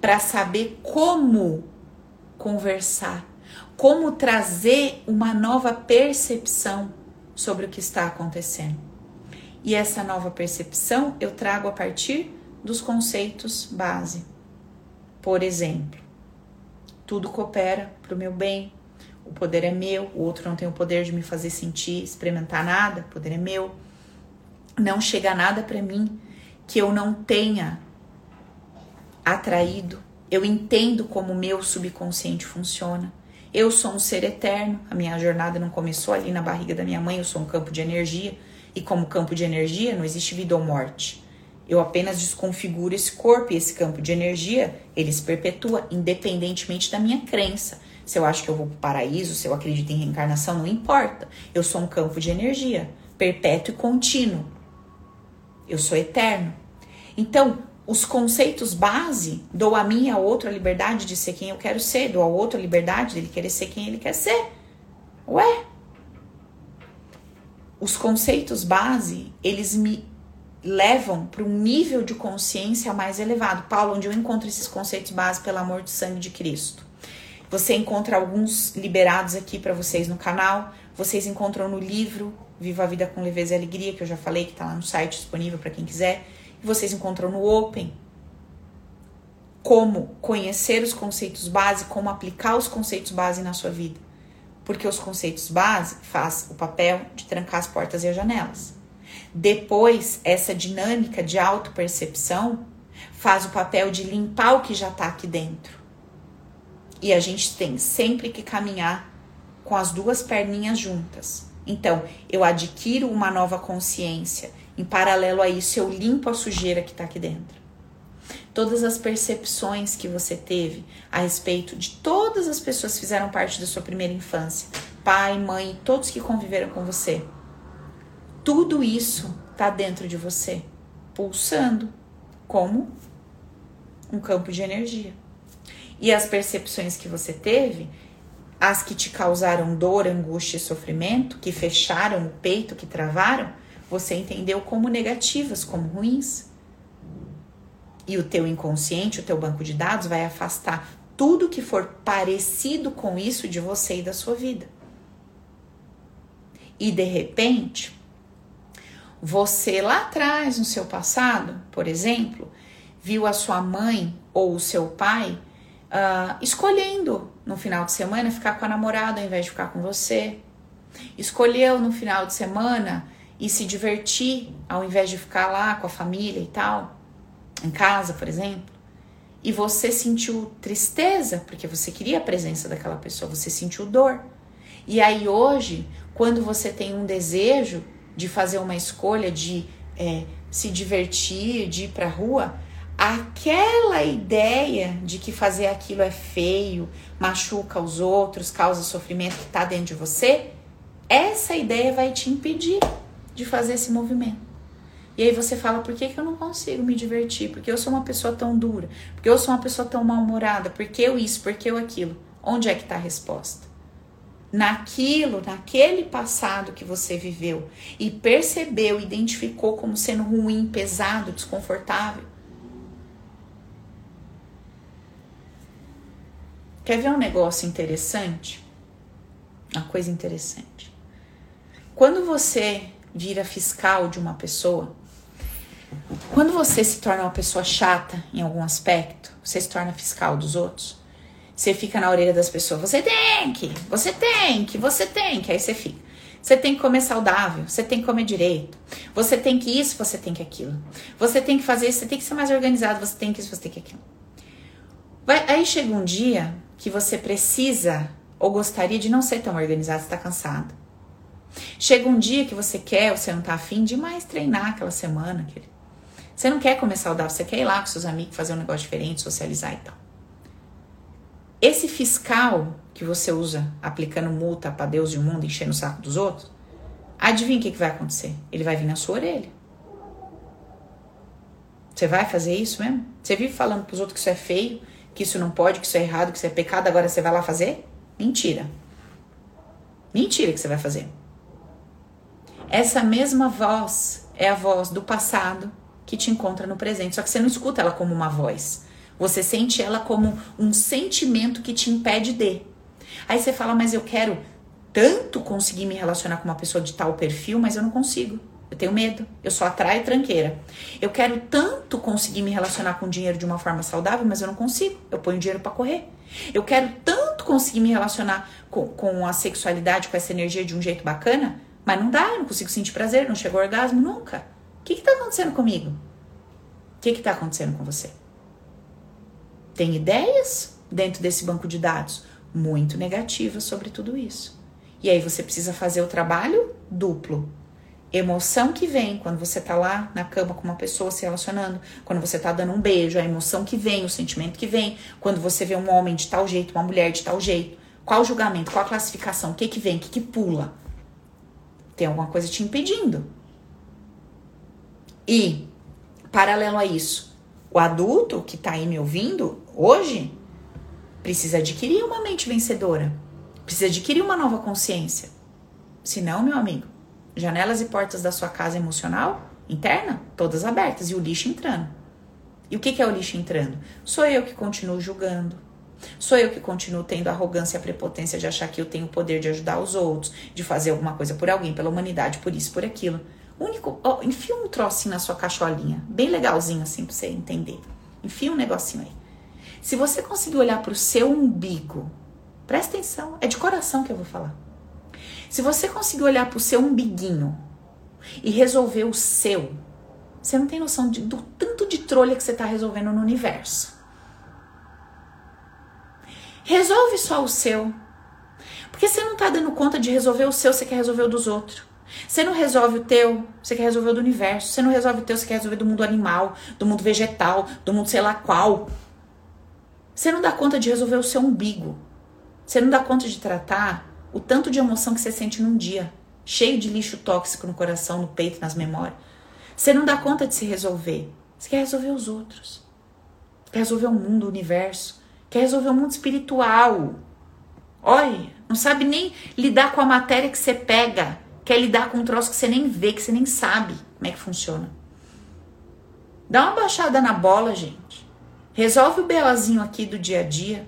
para saber como conversar, como trazer uma nova percepção sobre o que está acontecendo. E essa nova percepção eu trago a partir dos conceitos base. Por exemplo, tudo coopera para o meu bem, o poder é meu, o outro não tem o poder de me fazer sentir, experimentar nada, o poder é meu. Não chega nada para mim que eu não tenha atraído, eu entendo como o meu subconsciente funciona. Eu sou um ser eterno, a minha jornada não começou ali na barriga da minha mãe, eu sou um campo de energia, e como campo de energia não existe vida ou morte. Eu apenas desconfiguro esse corpo e esse campo de energia, ele se perpetua independentemente da minha crença. Se eu acho que eu vou para o paraíso, se eu acredito em reencarnação, não importa. Eu sou um campo de energia, perpétuo e contínuo. Eu sou eterno. Então, os conceitos base, dou a mim e ao outro a liberdade de ser quem eu quero ser, dou ao outro a liberdade dele querer ser quem ele quer ser. Ué? Os conceitos base, eles me levam para um nível de consciência mais elevado. Paulo, onde eu encontro esses conceitos base pelo amor do sangue de Cristo. Você encontra alguns liberados aqui para vocês no canal. Vocês encontram no livro Viva a Vida com Leveza e Alegria, que eu já falei, que está lá no site disponível para quem quiser vocês encontram no Open. Como conhecer os conceitos base, como aplicar os conceitos base na sua vida. Porque os conceitos base faz o papel de trancar as portas e as janelas. Depois, essa dinâmica de autopercepção faz o papel de limpar o que já está aqui dentro. E a gente tem sempre que caminhar com as duas perninhas juntas. Então, eu adquiro uma nova consciência. Em paralelo a isso, eu limpo a sujeira que está aqui dentro. Todas as percepções que você teve a respeito de todas as pessoas que fizeram parte da sua primeira infância, pai, mãe, todos que conviveram com você. Tudo isso está dentro de você, pulsando como um campo de energia. E as percepções que você teve, as que te causaram dor, angústia e sofrimento, que fecharam o peito, que travaram, você entendeu como negativas, como ruins. E o teu inconsciente, o teu banco de dados vai afastar tudo que for parecido com isso de você e da sua vida. E de repente, você lá atrás, no seu passado, por exemplo, viu a sua mãe ou o seu pai uh, escolhendo no final de semana ficar com a namorada ao invés de ficar com você. Escolheu no final de semana e se divertir ao invés de ficar lá com a família e tal, em casa, por exemplo. E você sentiu tristeza porque você queria a presença daquela pessoa, você sentiu dor. E aí hoje, quando você tem um desejo de fazer uma escolha de é, se divertir, de ir para a rua, aquela ideia de que fazer aquilo é feio, machuca os outros, causa sofrimento que está dentro de você, essa ideia vai te impedir de fazer esse movimento. E aí você fala, por que, que eu não consigo me divertir? Porque eu sou uma pessoa tão dura? Porque eu sou uma pessoa tão mal-humorada? Porque eu isso? Porque eu aquilo? Onde é que está a resposta? Naquilo, naquele passado que você viveu e percebeu, identificou como sendo ruim, pesado, desconfortável. Quer ver um negócio interessante? Uma coisa interessante. Quando você vira fiscal de uma pessoa, quando você se torna uma pessoa chata em algum aspecto, você se torna fiscal dos outros, você fica na orelha das pessoas, você tem que, você tem que, você tem que, aí você fica. Você tem que comer saudável, você tem que comer direito, você tem que isso, você tem que aquilo. Você tem que fazer isso, você tem que ser mais organizado, você tem que isso, você tem que aquilo. Vai, aí chega um dia que você precisa ou gostaria de não ser tão organizado, você tá cansado. Chega um dia que você quer você não tá afim de mais treinar aquela semana. Você não quer comer saudável, você quer ir lá com seus amigos fazer um negócio diferente, socializar e tal. Esse fiscal que você usa aplicando multa para Deus e o mundo, enchendo o saco dos outros, adivinha o que, que vai acontecer? Ele vai vir na sua orelha. Você vai fazer isso mesmo? Você vive falando para os outros que isso é feio, que isso não pode, que isso é errado, que isso é pecado, agora você vai lá fazer? Mentira. Mentira que você vai fazer. Essa mesma voz é a voz do passado que te encontra no presente, só que você não escuta ela como uma voz. Você sente ela como um sentimento que te impede de. Aí você fala, mas eu quero tanto conseguir me relacionar com uma pessoa de tal perfil, mas eu não consigo. Eu tenho medo. Eu só atraio tranqueira. Eu quero tanto conseguir me relacionar com dinheiro de uma forma saudável, mas eu não consigo. Eu ponho dinheiro para correr. Eu quero tanto conseguir me relacionar com, com a sexualidade, com essa energia de um jeito bacana, mas não dá. Eu não consigo sentir prazer, não chego ao orgasmo nunca. O que está acontecendo comigo? O que está acontecendo com você? Tem ideias dentro desse banco de dados muito negativas sobre tudo isso. E aí você precisa fazer o trabalho duplo. Emoção que vem quando você tá lá na cama com uma pessoa se relacionando, quando você tá dando um beijo, a emoção que vem, o sentimento que vem, quando você vê um homem de tal jeito, uma mulher de tal jeito. Qual o julgamento, qual a classificação, o que que vem, o que que pula? Tem alguma coisa te impedindo. E, paralelo a isso, o adulto que tá aí me ouvindo, hoje precisa adquirir uma mente vencedora, precisa adquirir uma nova consciência. Senão, meu amigo, janelas e portas da sua casa emocional interna, todas abertas e o lixo entrando. E o que, que é o lixo entrando? Sou eu que continuo julgando. Sou eu que continuo tendo a arrogância e a prepotência de achar que eu tenho o poder de ajudar os outros, de fazer alguma coisa por alguém, pela humanidade, por isso, por aquilo. Único, enfia um trocinho na sua cacholinha, bem legalzinho assim pra você entender. Enfia um negocinho aí. Se você conseguir olhar para o seu umbigo, presta atenção, é de coração que eu vou falar. Se você conseguir olhar para o seu umbiguinho e resolver o seu, você não tem noção de, do tanto de trolha que você está resolvendo no universo. Resolve só o seu. Porque você não está dando conta de resolver o seu, você quer resolver o dos outros. Você não resolve o teu, você quer resolver o do universo. Você não resolve o teu, você quer resolver do mundo animal, do mundo vegetal, do mundo sei lá qual. Você não dá conta de resolver o seu umbigo. Você não dá conta de tratar o tanto de emoção que você sente num dia, cheio de lixo tóxico no coração, no peito, nas memórias. Você não dá conta de se resolver. Você quer resolver os outros. Quer resolver o mundo, o universo. Quer resolver o mundo espiritual. Olha, não sabe nem lidar com a matéria que você pega. Quer lidar com um troço que você nem vê, que você nem sabe como é que funciona. Dá uma baixada na bola, gente. Resolve o BOzinho aqui do dia a dia.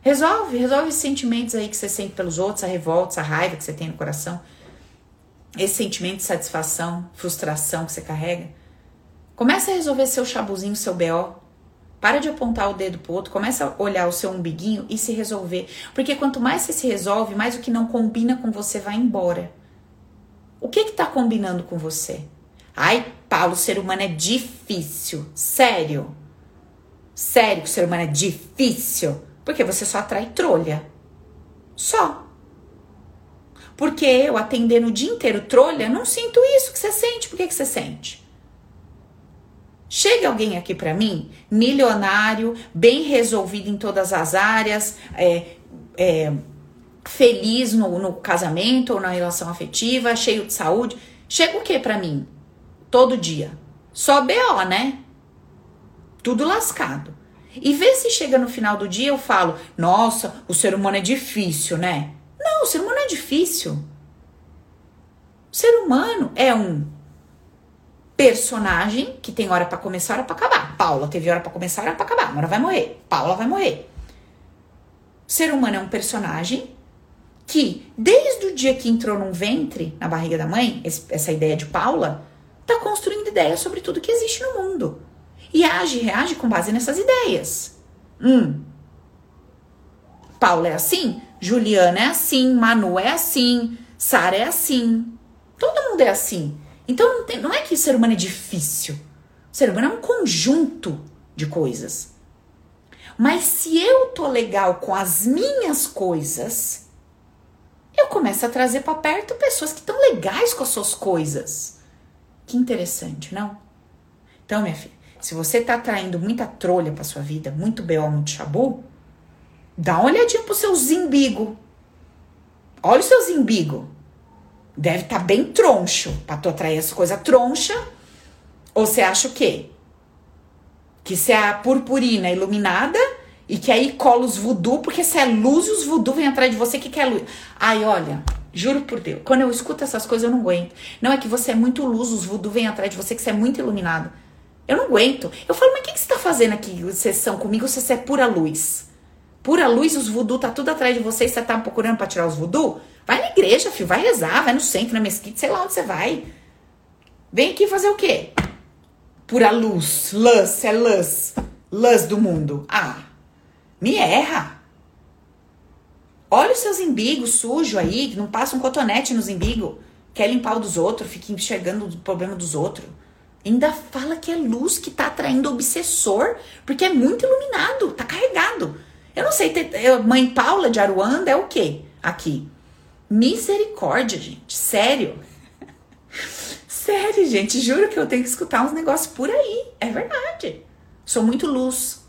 Resolve, resolve os sentimentos aí que você sente pelos outros, a revolta, a raiva que você tem no coração esse sentimento de satisfação, frustração que você carrega. Começa a resolver seu chabuzinho, seu BO. Para de apontar o dedo pro outro, começa a olhar o seu umbiguinho e se resolver. Porque quanto mais você se resolve, mais o que não combina com você vai embora. O que que tá combinando com você? Ai, Paulo, o ser humano é difícil. Sério? Sério que o ser humano é difícil? Porque você só atrai trolha. Só. Porque eu, atendendo o dia inteiro trolha, não sinto isso que você sente. Por que, que você sente? Chega alguém aqui para mim, milionário, bem resolvido em todas as áreas, é, é, feliz no, no casamento ou na relação afetiva, cheio de saúde. Chega o que para mim? Todo dia. Só BO, né? Tudo lascado. E vê se chega no final do dia eu falo: Nossa, o ser humano é difícil, né? Não, o ser humano é difícil. O ser humano é um personagem que tem hora para começar, hora para acabar. Paula teve hora para começar, hora para acabar. Uma hora vai morrer. Paula vai morrer. O ser humano é um personagem que, desde o dia que entrou num ventre, na barriga da mãe, essa ideia de Paula, tá construindo ideias sobre tudo que existe no mundo. E age reage com base nessas ideias. Hum. Paula é assim? Juliana é assim, Manu é assim, Sara é assim. Todo mundo é assim. Então não, tem, não é que o ser humano é difícil. O ser humano é um conjunto de coisas. Mas se eu tô legal com as minhas coisas, eu começo a trazer para perto pessoas que estão legais com as suas coisas. Que interessante, não? Então, minha filha, se você tá atraindo muita trolha para sua vida, muito BO, muito chabu, Dá uma olhadinha pro seu zimbigo. Olha o seu zimbigo. Deve estar tá bem troncho pra tu atrair essa coisa troncha. Ou você acha o quê? Que você é a purpurina iluminada e que aí cola os voodoo, porque você é luz e os voodoo vêm atrás de você que quer luz. Ai, olha, juro por Deus, quando eu escuto essas coisas eu não aguento. Não é que você é muito luz, os voodoo vêm atrás de você que você é muito iluminado. Eu não aguento. Eu falo, mas o que, que você tá fazendo aqui, sessão comigo, se você é pura luz? pura luz, os voodoo tá tudo atrás de você e você tá procurando para tirar os voodoo? Vai na igreja, filho, vai rezar, vai no centro, na mesquita, sei lá onde você vai. Vem aqui fazer o quê? Pura luz, luz, é luz, luz do mundo. Ah, me erra. Olha os seus imbigos sujos aí, que não passa um cotonete nos imbigos. Quer limpar o dos outros, fica enxergando o problema dos outros. Ainda fala que é luz que tá atraindo obsessor, porque é muito iluminado, tá carregado. Eu não sei, mãe Paula de Aruanda é o quê aqui? Misericórdia, gente. Sério. Sério, gente. Juro que eu tenho que escutar uns negócios por aí. É verdade. Sou muito luz.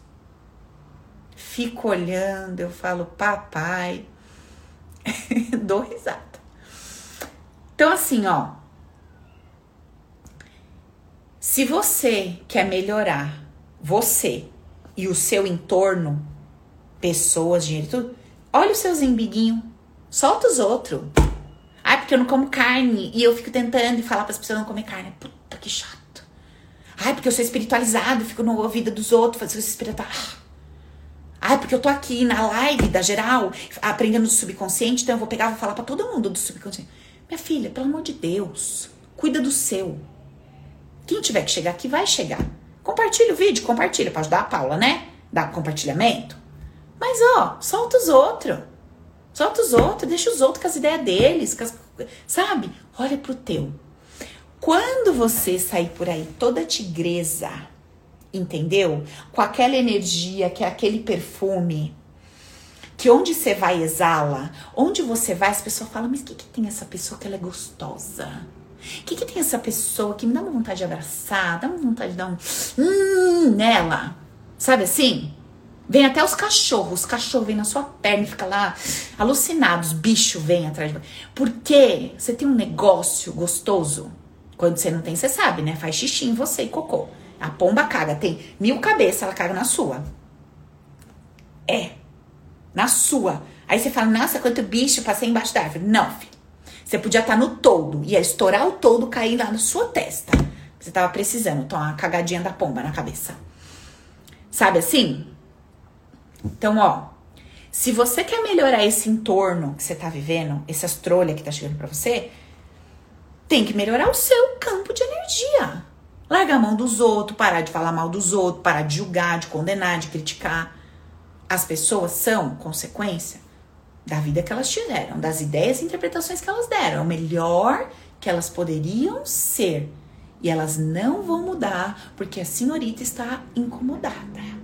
Fico olhando, eu falo, papai. Dou risada. Então, assim, ó. Se você quer melhorar você e o seu entorno, pessoas, dinheiro tudo. Olha os seus embiguinhos. Solta os outros. Ai, porque eu não como carne. E eu fico tentando falar para as pessoas não comer carne. Puta que chato. Ai, porque eu sou espiritualizado, fico na vida dos outros, fazendo espiritual. Ai, porque eu tô aqui na live da geral, aprendendo do subconsciente, então eu vou pegar vou falar para todo mundo do subconsciente. Minha filha, pelo amor de Deus, cuida do seu. Quem tiver que chegar aqui vai chegar. Compartilha o vídeo, compartilha para ajudar a Paula, né? Dá compartilhamento. Mas, ó, solta os outros. Solta os outros, deixa os outros com as ideias deles, as, sabe? Olha pro teu. Quando você sair por aí toda tigresa, entendeu? Com aquela energia, que é aquele perfume, que onde você vai exala, onde você vai, as pessoas falam, mas o que, que tem essa pessoa que ela é gostosa? O que, que tem essa pessoa que me dá uma vontade de abraçar, dá uma vontade de dar um hum nela? Sabe assim? Vem até os cachorros, os cachorros vêm na sua perna e fica lá alucinados, bicho vem atrás de. Porque você tem um negócio gostoso. Quando você não tem, você sabe, né? Faz xixi em você e cocô. A pomba caga, tem mil cabeças, ela caga na sua. É, na sua. Aí você fala, nossa, quanto bicho, passei embaixo da árvore. Não, filho. Você podia estar tá no todo, ia estourar o todo, cair lá na sua testa. Você tava precisando tomar uma cagadinha da pomba na cabeça. Sabe assim? Então, ó, se você quer melhorar esse entorno que você tá vivendo, essa trolha que tá chegando para você, tem que melhorar o seu campo de energia. Largar a mão dos outros, parar de falar mal dos outros, parar de julgar, de condenar, de criticar. As pessoas são consequência da vida que elas tiveram, das ideias e interpretações que elas deram. É o melhor que elas poderiam ser. E elas não vão mudar porque a senhorita está incomodada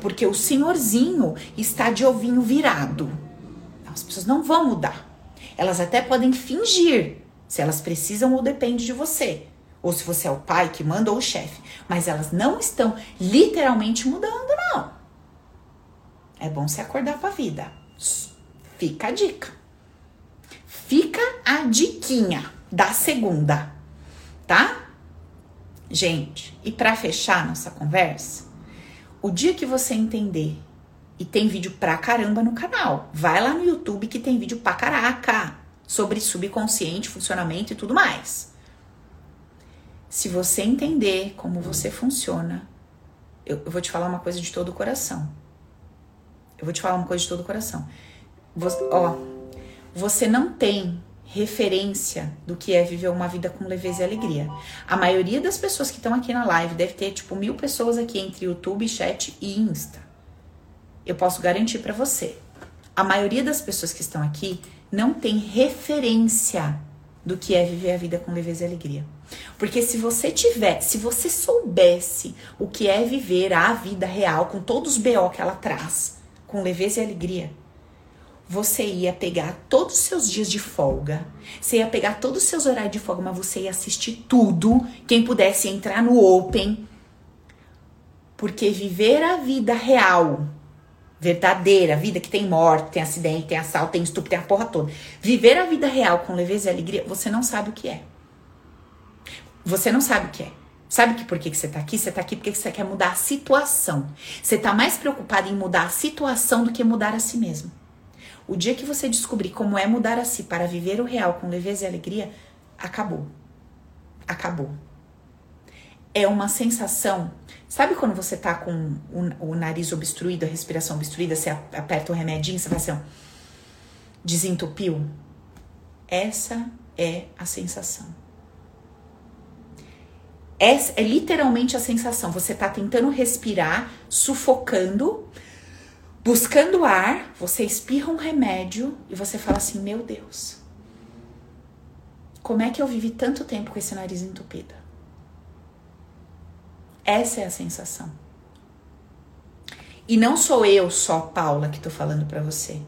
porque o senhorzinho está de ovinho virado. As pessoas não vão mudar. Elas até podem fingir se elas precisam ou depende de você. Ou se você é o pai que manda ou o chefe. Mas elas não estão literalmente mudando, não. É bom se acordar para a vida. Fica a dica. Fica a diquinha da segunda, tá? Gente, e para fechar nossa conversa, o dia que você entender, e tem vídeo pra caramba no canal, vai lá no YouTube que tem vídeo pra caraca sobre subconsciente, funcionamento e tudo mais. Se você entender como você funciona, eu, eu vou te falar uma coisa de todo o coração. Eu vou te falar uma coisa de todo o coração. Você, ó, você não tem referência do que é viver uma vida com leveza e alegria. A maioria das pessoas que estão aqui na live deve ter tipo mil pessoas aqui entre YouTube, chat e Insta. Eu posso garantir para você. A maioria das pessoas que estão aqui não tem referência do que é viver a vida com leveza e alegria. Porque se você tiver, se você soubesse o que é viver a vida real com todos os BO que ela traz, com leveza e alegria, você ia pegar todos os seus dias de folga, você ia pegar todos os seus horários de folga, mas você ia assistir tudo. Quem pudesse entrar no Open. Porque viver a vida real, verdadeira, vida que tem morte, tem acidente, tem assalto, tem estupro, tem a porra toda. Viver a vida real com leveza e alegria, você não sabe o que é. Você não sabe o que é. Sabe que por que, que você tá aqui? Você tá aqui porque você quer mudar a situação. Você tá mais preocupado em mudar a situação do que mudar a si mesmo. O dia que você descobrir como é mudar a si para viver o real com leveza e alegria, acabou. Acabou. É uma sensação. Sabe quando você tá com o, o nariz obstruído, a respiração obstruída, você aperta o remedinho, você vai assim, desentupiu? Essa é a sensação. Essa é literalmente a sensação. Você tá tentando respirar, sufocando, buscando ar, você espirra um remédio e você fala assim: Meu Deus, como é que eu vivi tanto tempo com esse nariz entupido? Essa é a sensação. E não sou eu só, Paula, que tô falando para você.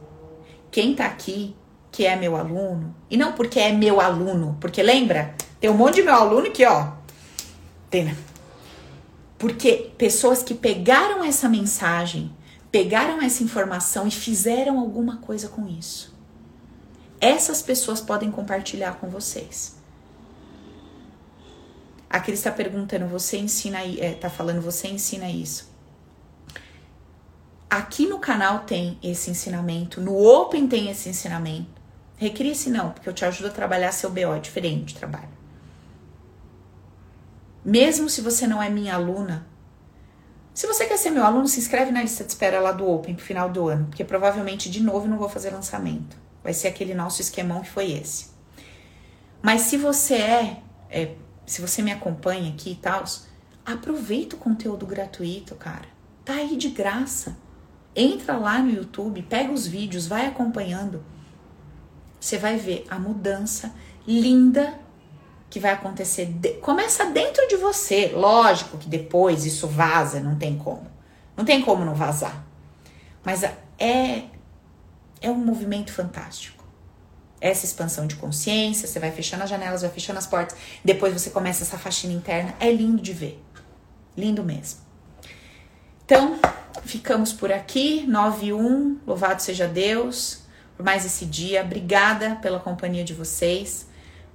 Quem tá aqui, que é meu aluno, e não porque é meu aluno, porque lembra? Tem um monte de meu aluno aqui, ó. Tem, né? Porque pessoas que pegaram essa mensagem pegaram essa informação e fizeram alguma coisa com isso. Essas pessoas podem compartilhar com vocês. Aqui ele está perguntando, você ensina, é, tá falando, você ensina isso. Aqui no canal tem esse ensinamento, no Open tem esse ensinamento. Recria-se não, porque eu te ajudo a trabalhar seu BO, é diferente de trabalho. Mesmo se você não é minha aluna, se você quer ser meu aluno, se inscreve na lista de espera lá do Open pro final do ano, porque provavelmente de novo não vou fazer lançamento. Vai ser aquele nosso esquemão que foi esse. Mas se você é, é se você me acompanha aqui e tal, aproveita o conteúdo gratuito, cara. Tá aí de graça. Entra lá no YouTube, pega os vídeos, vai acompanhando. Você vai ver a mudança linda que vai acontecer. De... Começa dentro de você. Lógico que depois isso vaza, não tem como. Não tem como não vazar. Mas é, é um movimento fantástico. Essa expansão de consciência, você vai fechando as janelas, vai fechando as portas, depois você começa essa faxina interna. É lindo de ver. Lindo mesmo. Então, ficamos por aqui. 9 e 1. Louvado seja Deus por mais esse dia. Obrigada pela companhia de vocês.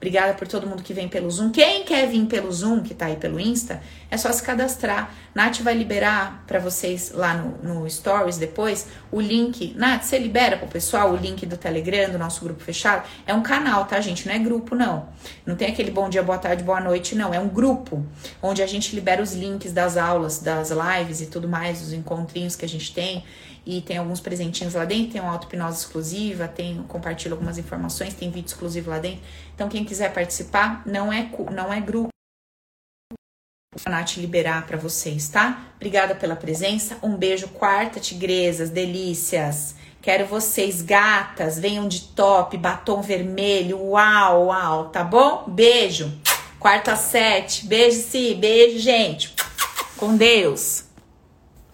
Obrigada por todo mundo que vem pelo Zoom. Quem quer vir pelo Zoom, que tá aí pelo Insta, é só se cadastrar. Nath vai liberar para vocês lá no, no, Stories depois o link. Nath, você libera pro pessoal o link do Telegram, do nosso grupo fechado? É um canal, tá, gente? Não é grupo, não. Não tem aquele bom dia, boa tarde, boa noite, não. É um grupo onde a gente libera os links das aulas, das lives e tudo mais, os encontrinhos que a gente tem e tem alguns presentinhos lá dentro, tem uma auto-hipnose exclusiva, tem compartilho algumas informações, tem vídeo exclusivo lá dentro. Então quem quiser participar, não é não é grupo a Nath liberar para vocês, tá? Obrigada pela presença. Um beijo, quarta, tigresas, delícias. Quero vocês, gatas, venham de top, batom vermelho, uau, uau, tá bom? Beijo. Quarta sete, beijo, sim, beijo, gente. Com Deus.